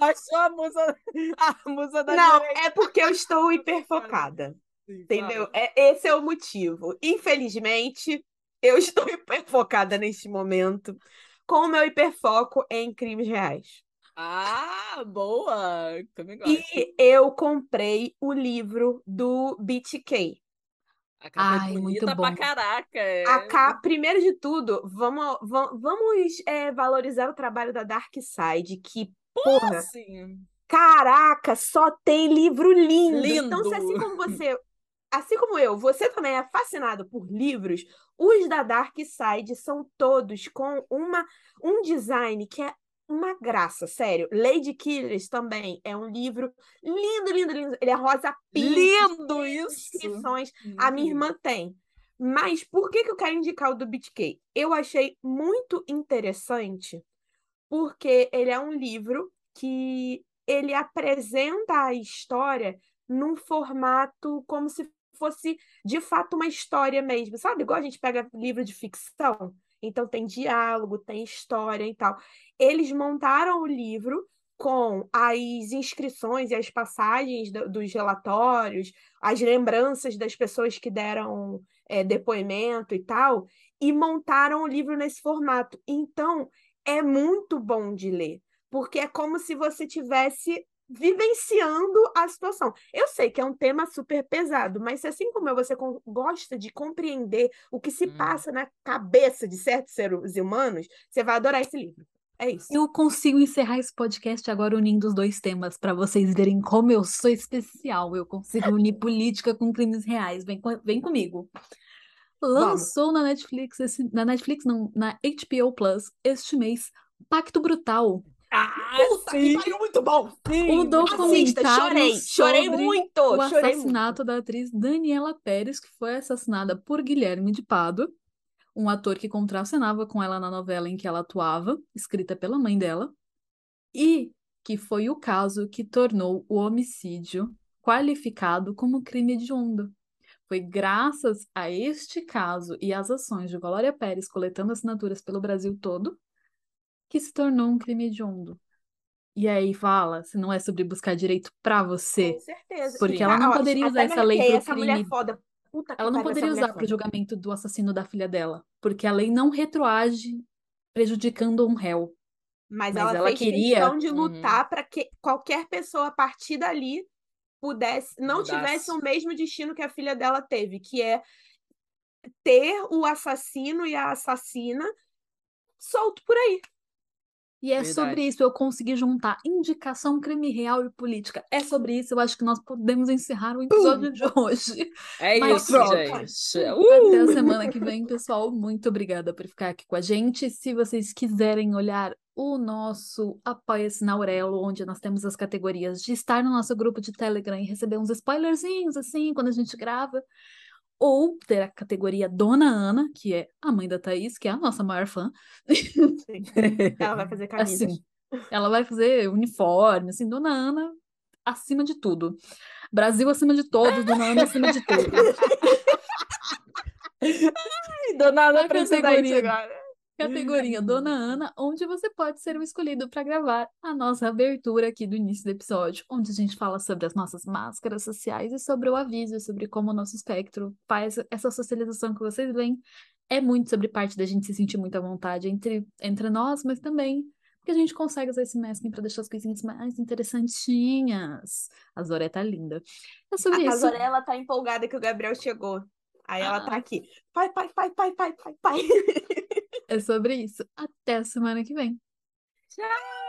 Speaker 4: Achou a musa, a musa da
Speaker 2: não,
Speaker 4: direita.
Speaker 2: é porque eu estou hiperfocada,
Speaker 4: Sim,
Speaker 2: entendeu?
Speaker 4: fala.
Speaker 2: É, esse é o motivo. Infelizmente, eu estou hiperfocada neste momento, com o meu hiperfoco em crimes reais.
Speaker 4: Ah, boa! Também gosto.
Speaker 2: E eu comprei o livro do BTK.
Speaker 4: A capa
Speaker 3: Ai,
Speaker 4: é
Speaker 3: muito
Speaker 4: bonita pra caraca. É...
Speaker 2: A Primeiro de tudo, vamos, vam- vamos é, valorizar o trabalho da Dark Side, que, porra,
Speaker 4: Assim,
Speaker 2: caraca, só tem livro lindo. Então, se
Speaker 4: Lindo.
Speaker 2: assim como você, assim como eu, você também é fascinado por livros, os da Dark Side são todos com uma, um design que é uma graça, sério. Lady Killers também é um livro lindo, lindo, lindo. Ele é rosa pink,
Speaker 4: lindo isso!
Speaker 2: inscrições. A minha irmã tem. Mas por que que eu quero indicar o do BitK? Eu achei muito interessante porque ele é um livro que ele apresenta a história num formato como se fosse de fato uma história mesmo, sabe? Igual a gente pega livro de ficção, então tem diálogo, tem história e tal. Eles montaram o livro com as inscrições e as passagens do- dos relatórios, as lembranças das pessoas que deram é, depoimento e tal, e montaram o livro nesse formato. Então, é muito bom de ler, porque é como se você tivesse vivenciando a situação. Eu sei que é um tema super pesado, mas se assim como eu, você gosta de compreender o que se
Speaker 4: Hum.
Speaker 2: passa na cabeça de certos seres humanos, você vai adorar esse livro. É isso.
Speaker 3: Eu consigo encerrar esse podcast agora unindo os dois temas para vocês verem como eu sou especial. Eu consigo unir política com crimes reais. Vem, vem comigo. Lançou na Netflix, esse- na Netflix não, na HBO Plus este mês, Pacto Brutal,
Speaker 2: Ah,
Speaker 4: Puta que
Speaker 2: pariu, muito bom!
Speaker 3: o
Speaker 2: Assista,
Speaker 3: documentário
Speaker 2: chorei, chorei
Speaker 3: sobre
Speaker 2: muito,
Speaker 3: o
Speaker 2: chorei muito.
Speaker 3: assassinato da atriz Daniela Pérez, que foi assassinada por Guilherme de Pádua, um ator que contracenava com ela na novela em que ela atuava, escrita pela mãe dela, e que foi o caso que tornou o homicídio qualificado como crime hediondo. Foi graças a este caso e às ações de Glória Pérez coletando assinaturas pelo Brasil todo que se tornou um crime hediondo. E aí fala, se não é sobre buscar direito pra você,
Speaker 2: Com certeza.
Speaker 3: porque
Speaker 2: E,
Speaker 3: ela não
Speaker 2: ó,
Speaker 3: poderia usar essa lei pro
Speaker 2: essa mulher
Speaker 3: crime.
Speaker 2: foda. Puta que
Speaker 3: Ela não poderia usar para o
Speaker 2: foda.
Speaker 3: julgamento do assassino da filha dela, porque a lei não retroage prejudicando um réu.
Speaker 2: Mas,
Speaker 3: Mas
Speaker 2: ela,
Speaker 3: ela
Speaker 2: fez
Speaker 3: queria-
Speaker 2: questão de
Speaker 4: Uhum.
Speaker 2: lutar para que qualquer pessoa a partir dali pudesse, não
Speaker 4: Mudasse.
Speaker 2: tivesse o mesmo destino que a filha dela teve, que é ter o assassino e a assassina solto por aí.
Speaker 3: E é sobre
Speaker 4: Verdade.
Speaker 3: isso, eu consegui juntar indicação, crime real e política. É sobre isso, eu acho que nós podemos encerrar o episódio de hoje.
Speaker 4: É
Speaker 3: Mas
Speaker 4: isso, gente.
Speaker 3: Até
Speaker 4: Uh!
Speaker 3: a semana que vem, pessoal. Muito obrigada por ficar aqui com a gente. Se vocês quiserem olhar o nosso Apoia-se na Aurelo, onde nós temos as categorias de estar no nosso grupo de Telegram e receber uns spoilerzinhos, assim, quando a gente grava, ou ter a categoria Dona Ana, que é a mãe da Thaís, que é a nossa maior fã.
Speaker 2: Ela vai fazer camisas.
Speaker 3: Assim, ela vai fazer uniforme, assim, Dona Ana acima de tudo. Brasil acima de todos, Dona Ana acima de tudo.
Speaker 2: Do nada
Speaker 3: A
Speaker 2: precedente
Speaker 3: categoria-
Speaker 2: agora.
Speaker 3: Categoria Dona Ana, onde você pode ser o escolhido para gravar a nossa abertura aqui do início do episódio, onde a gente fala sobre as nossas máscaras sociais e sobre o aviso, sobre como o nosso espectro faz essa socialização que vocês veem. É muito sobre parte da gente se sentir muito à vontade entre, entre nós, mas também porque a gente consegue usar esse masking para deixar as coisinhas mais interessantinhas. A Zoré tá linda. É sobre
Speaker 2: A
Speaker 3: isso.
Speaker 2: Zorella tá empolgada que o Gabriel chegou. Aí ela tá
Speaker 3: Ah.
Speaker 2: aqui. Pai, pai, pai, pai, pai, pai, pai.
Speaker 3: É sobre isso. Até a semana que vem.
Speaker 4: Tchau!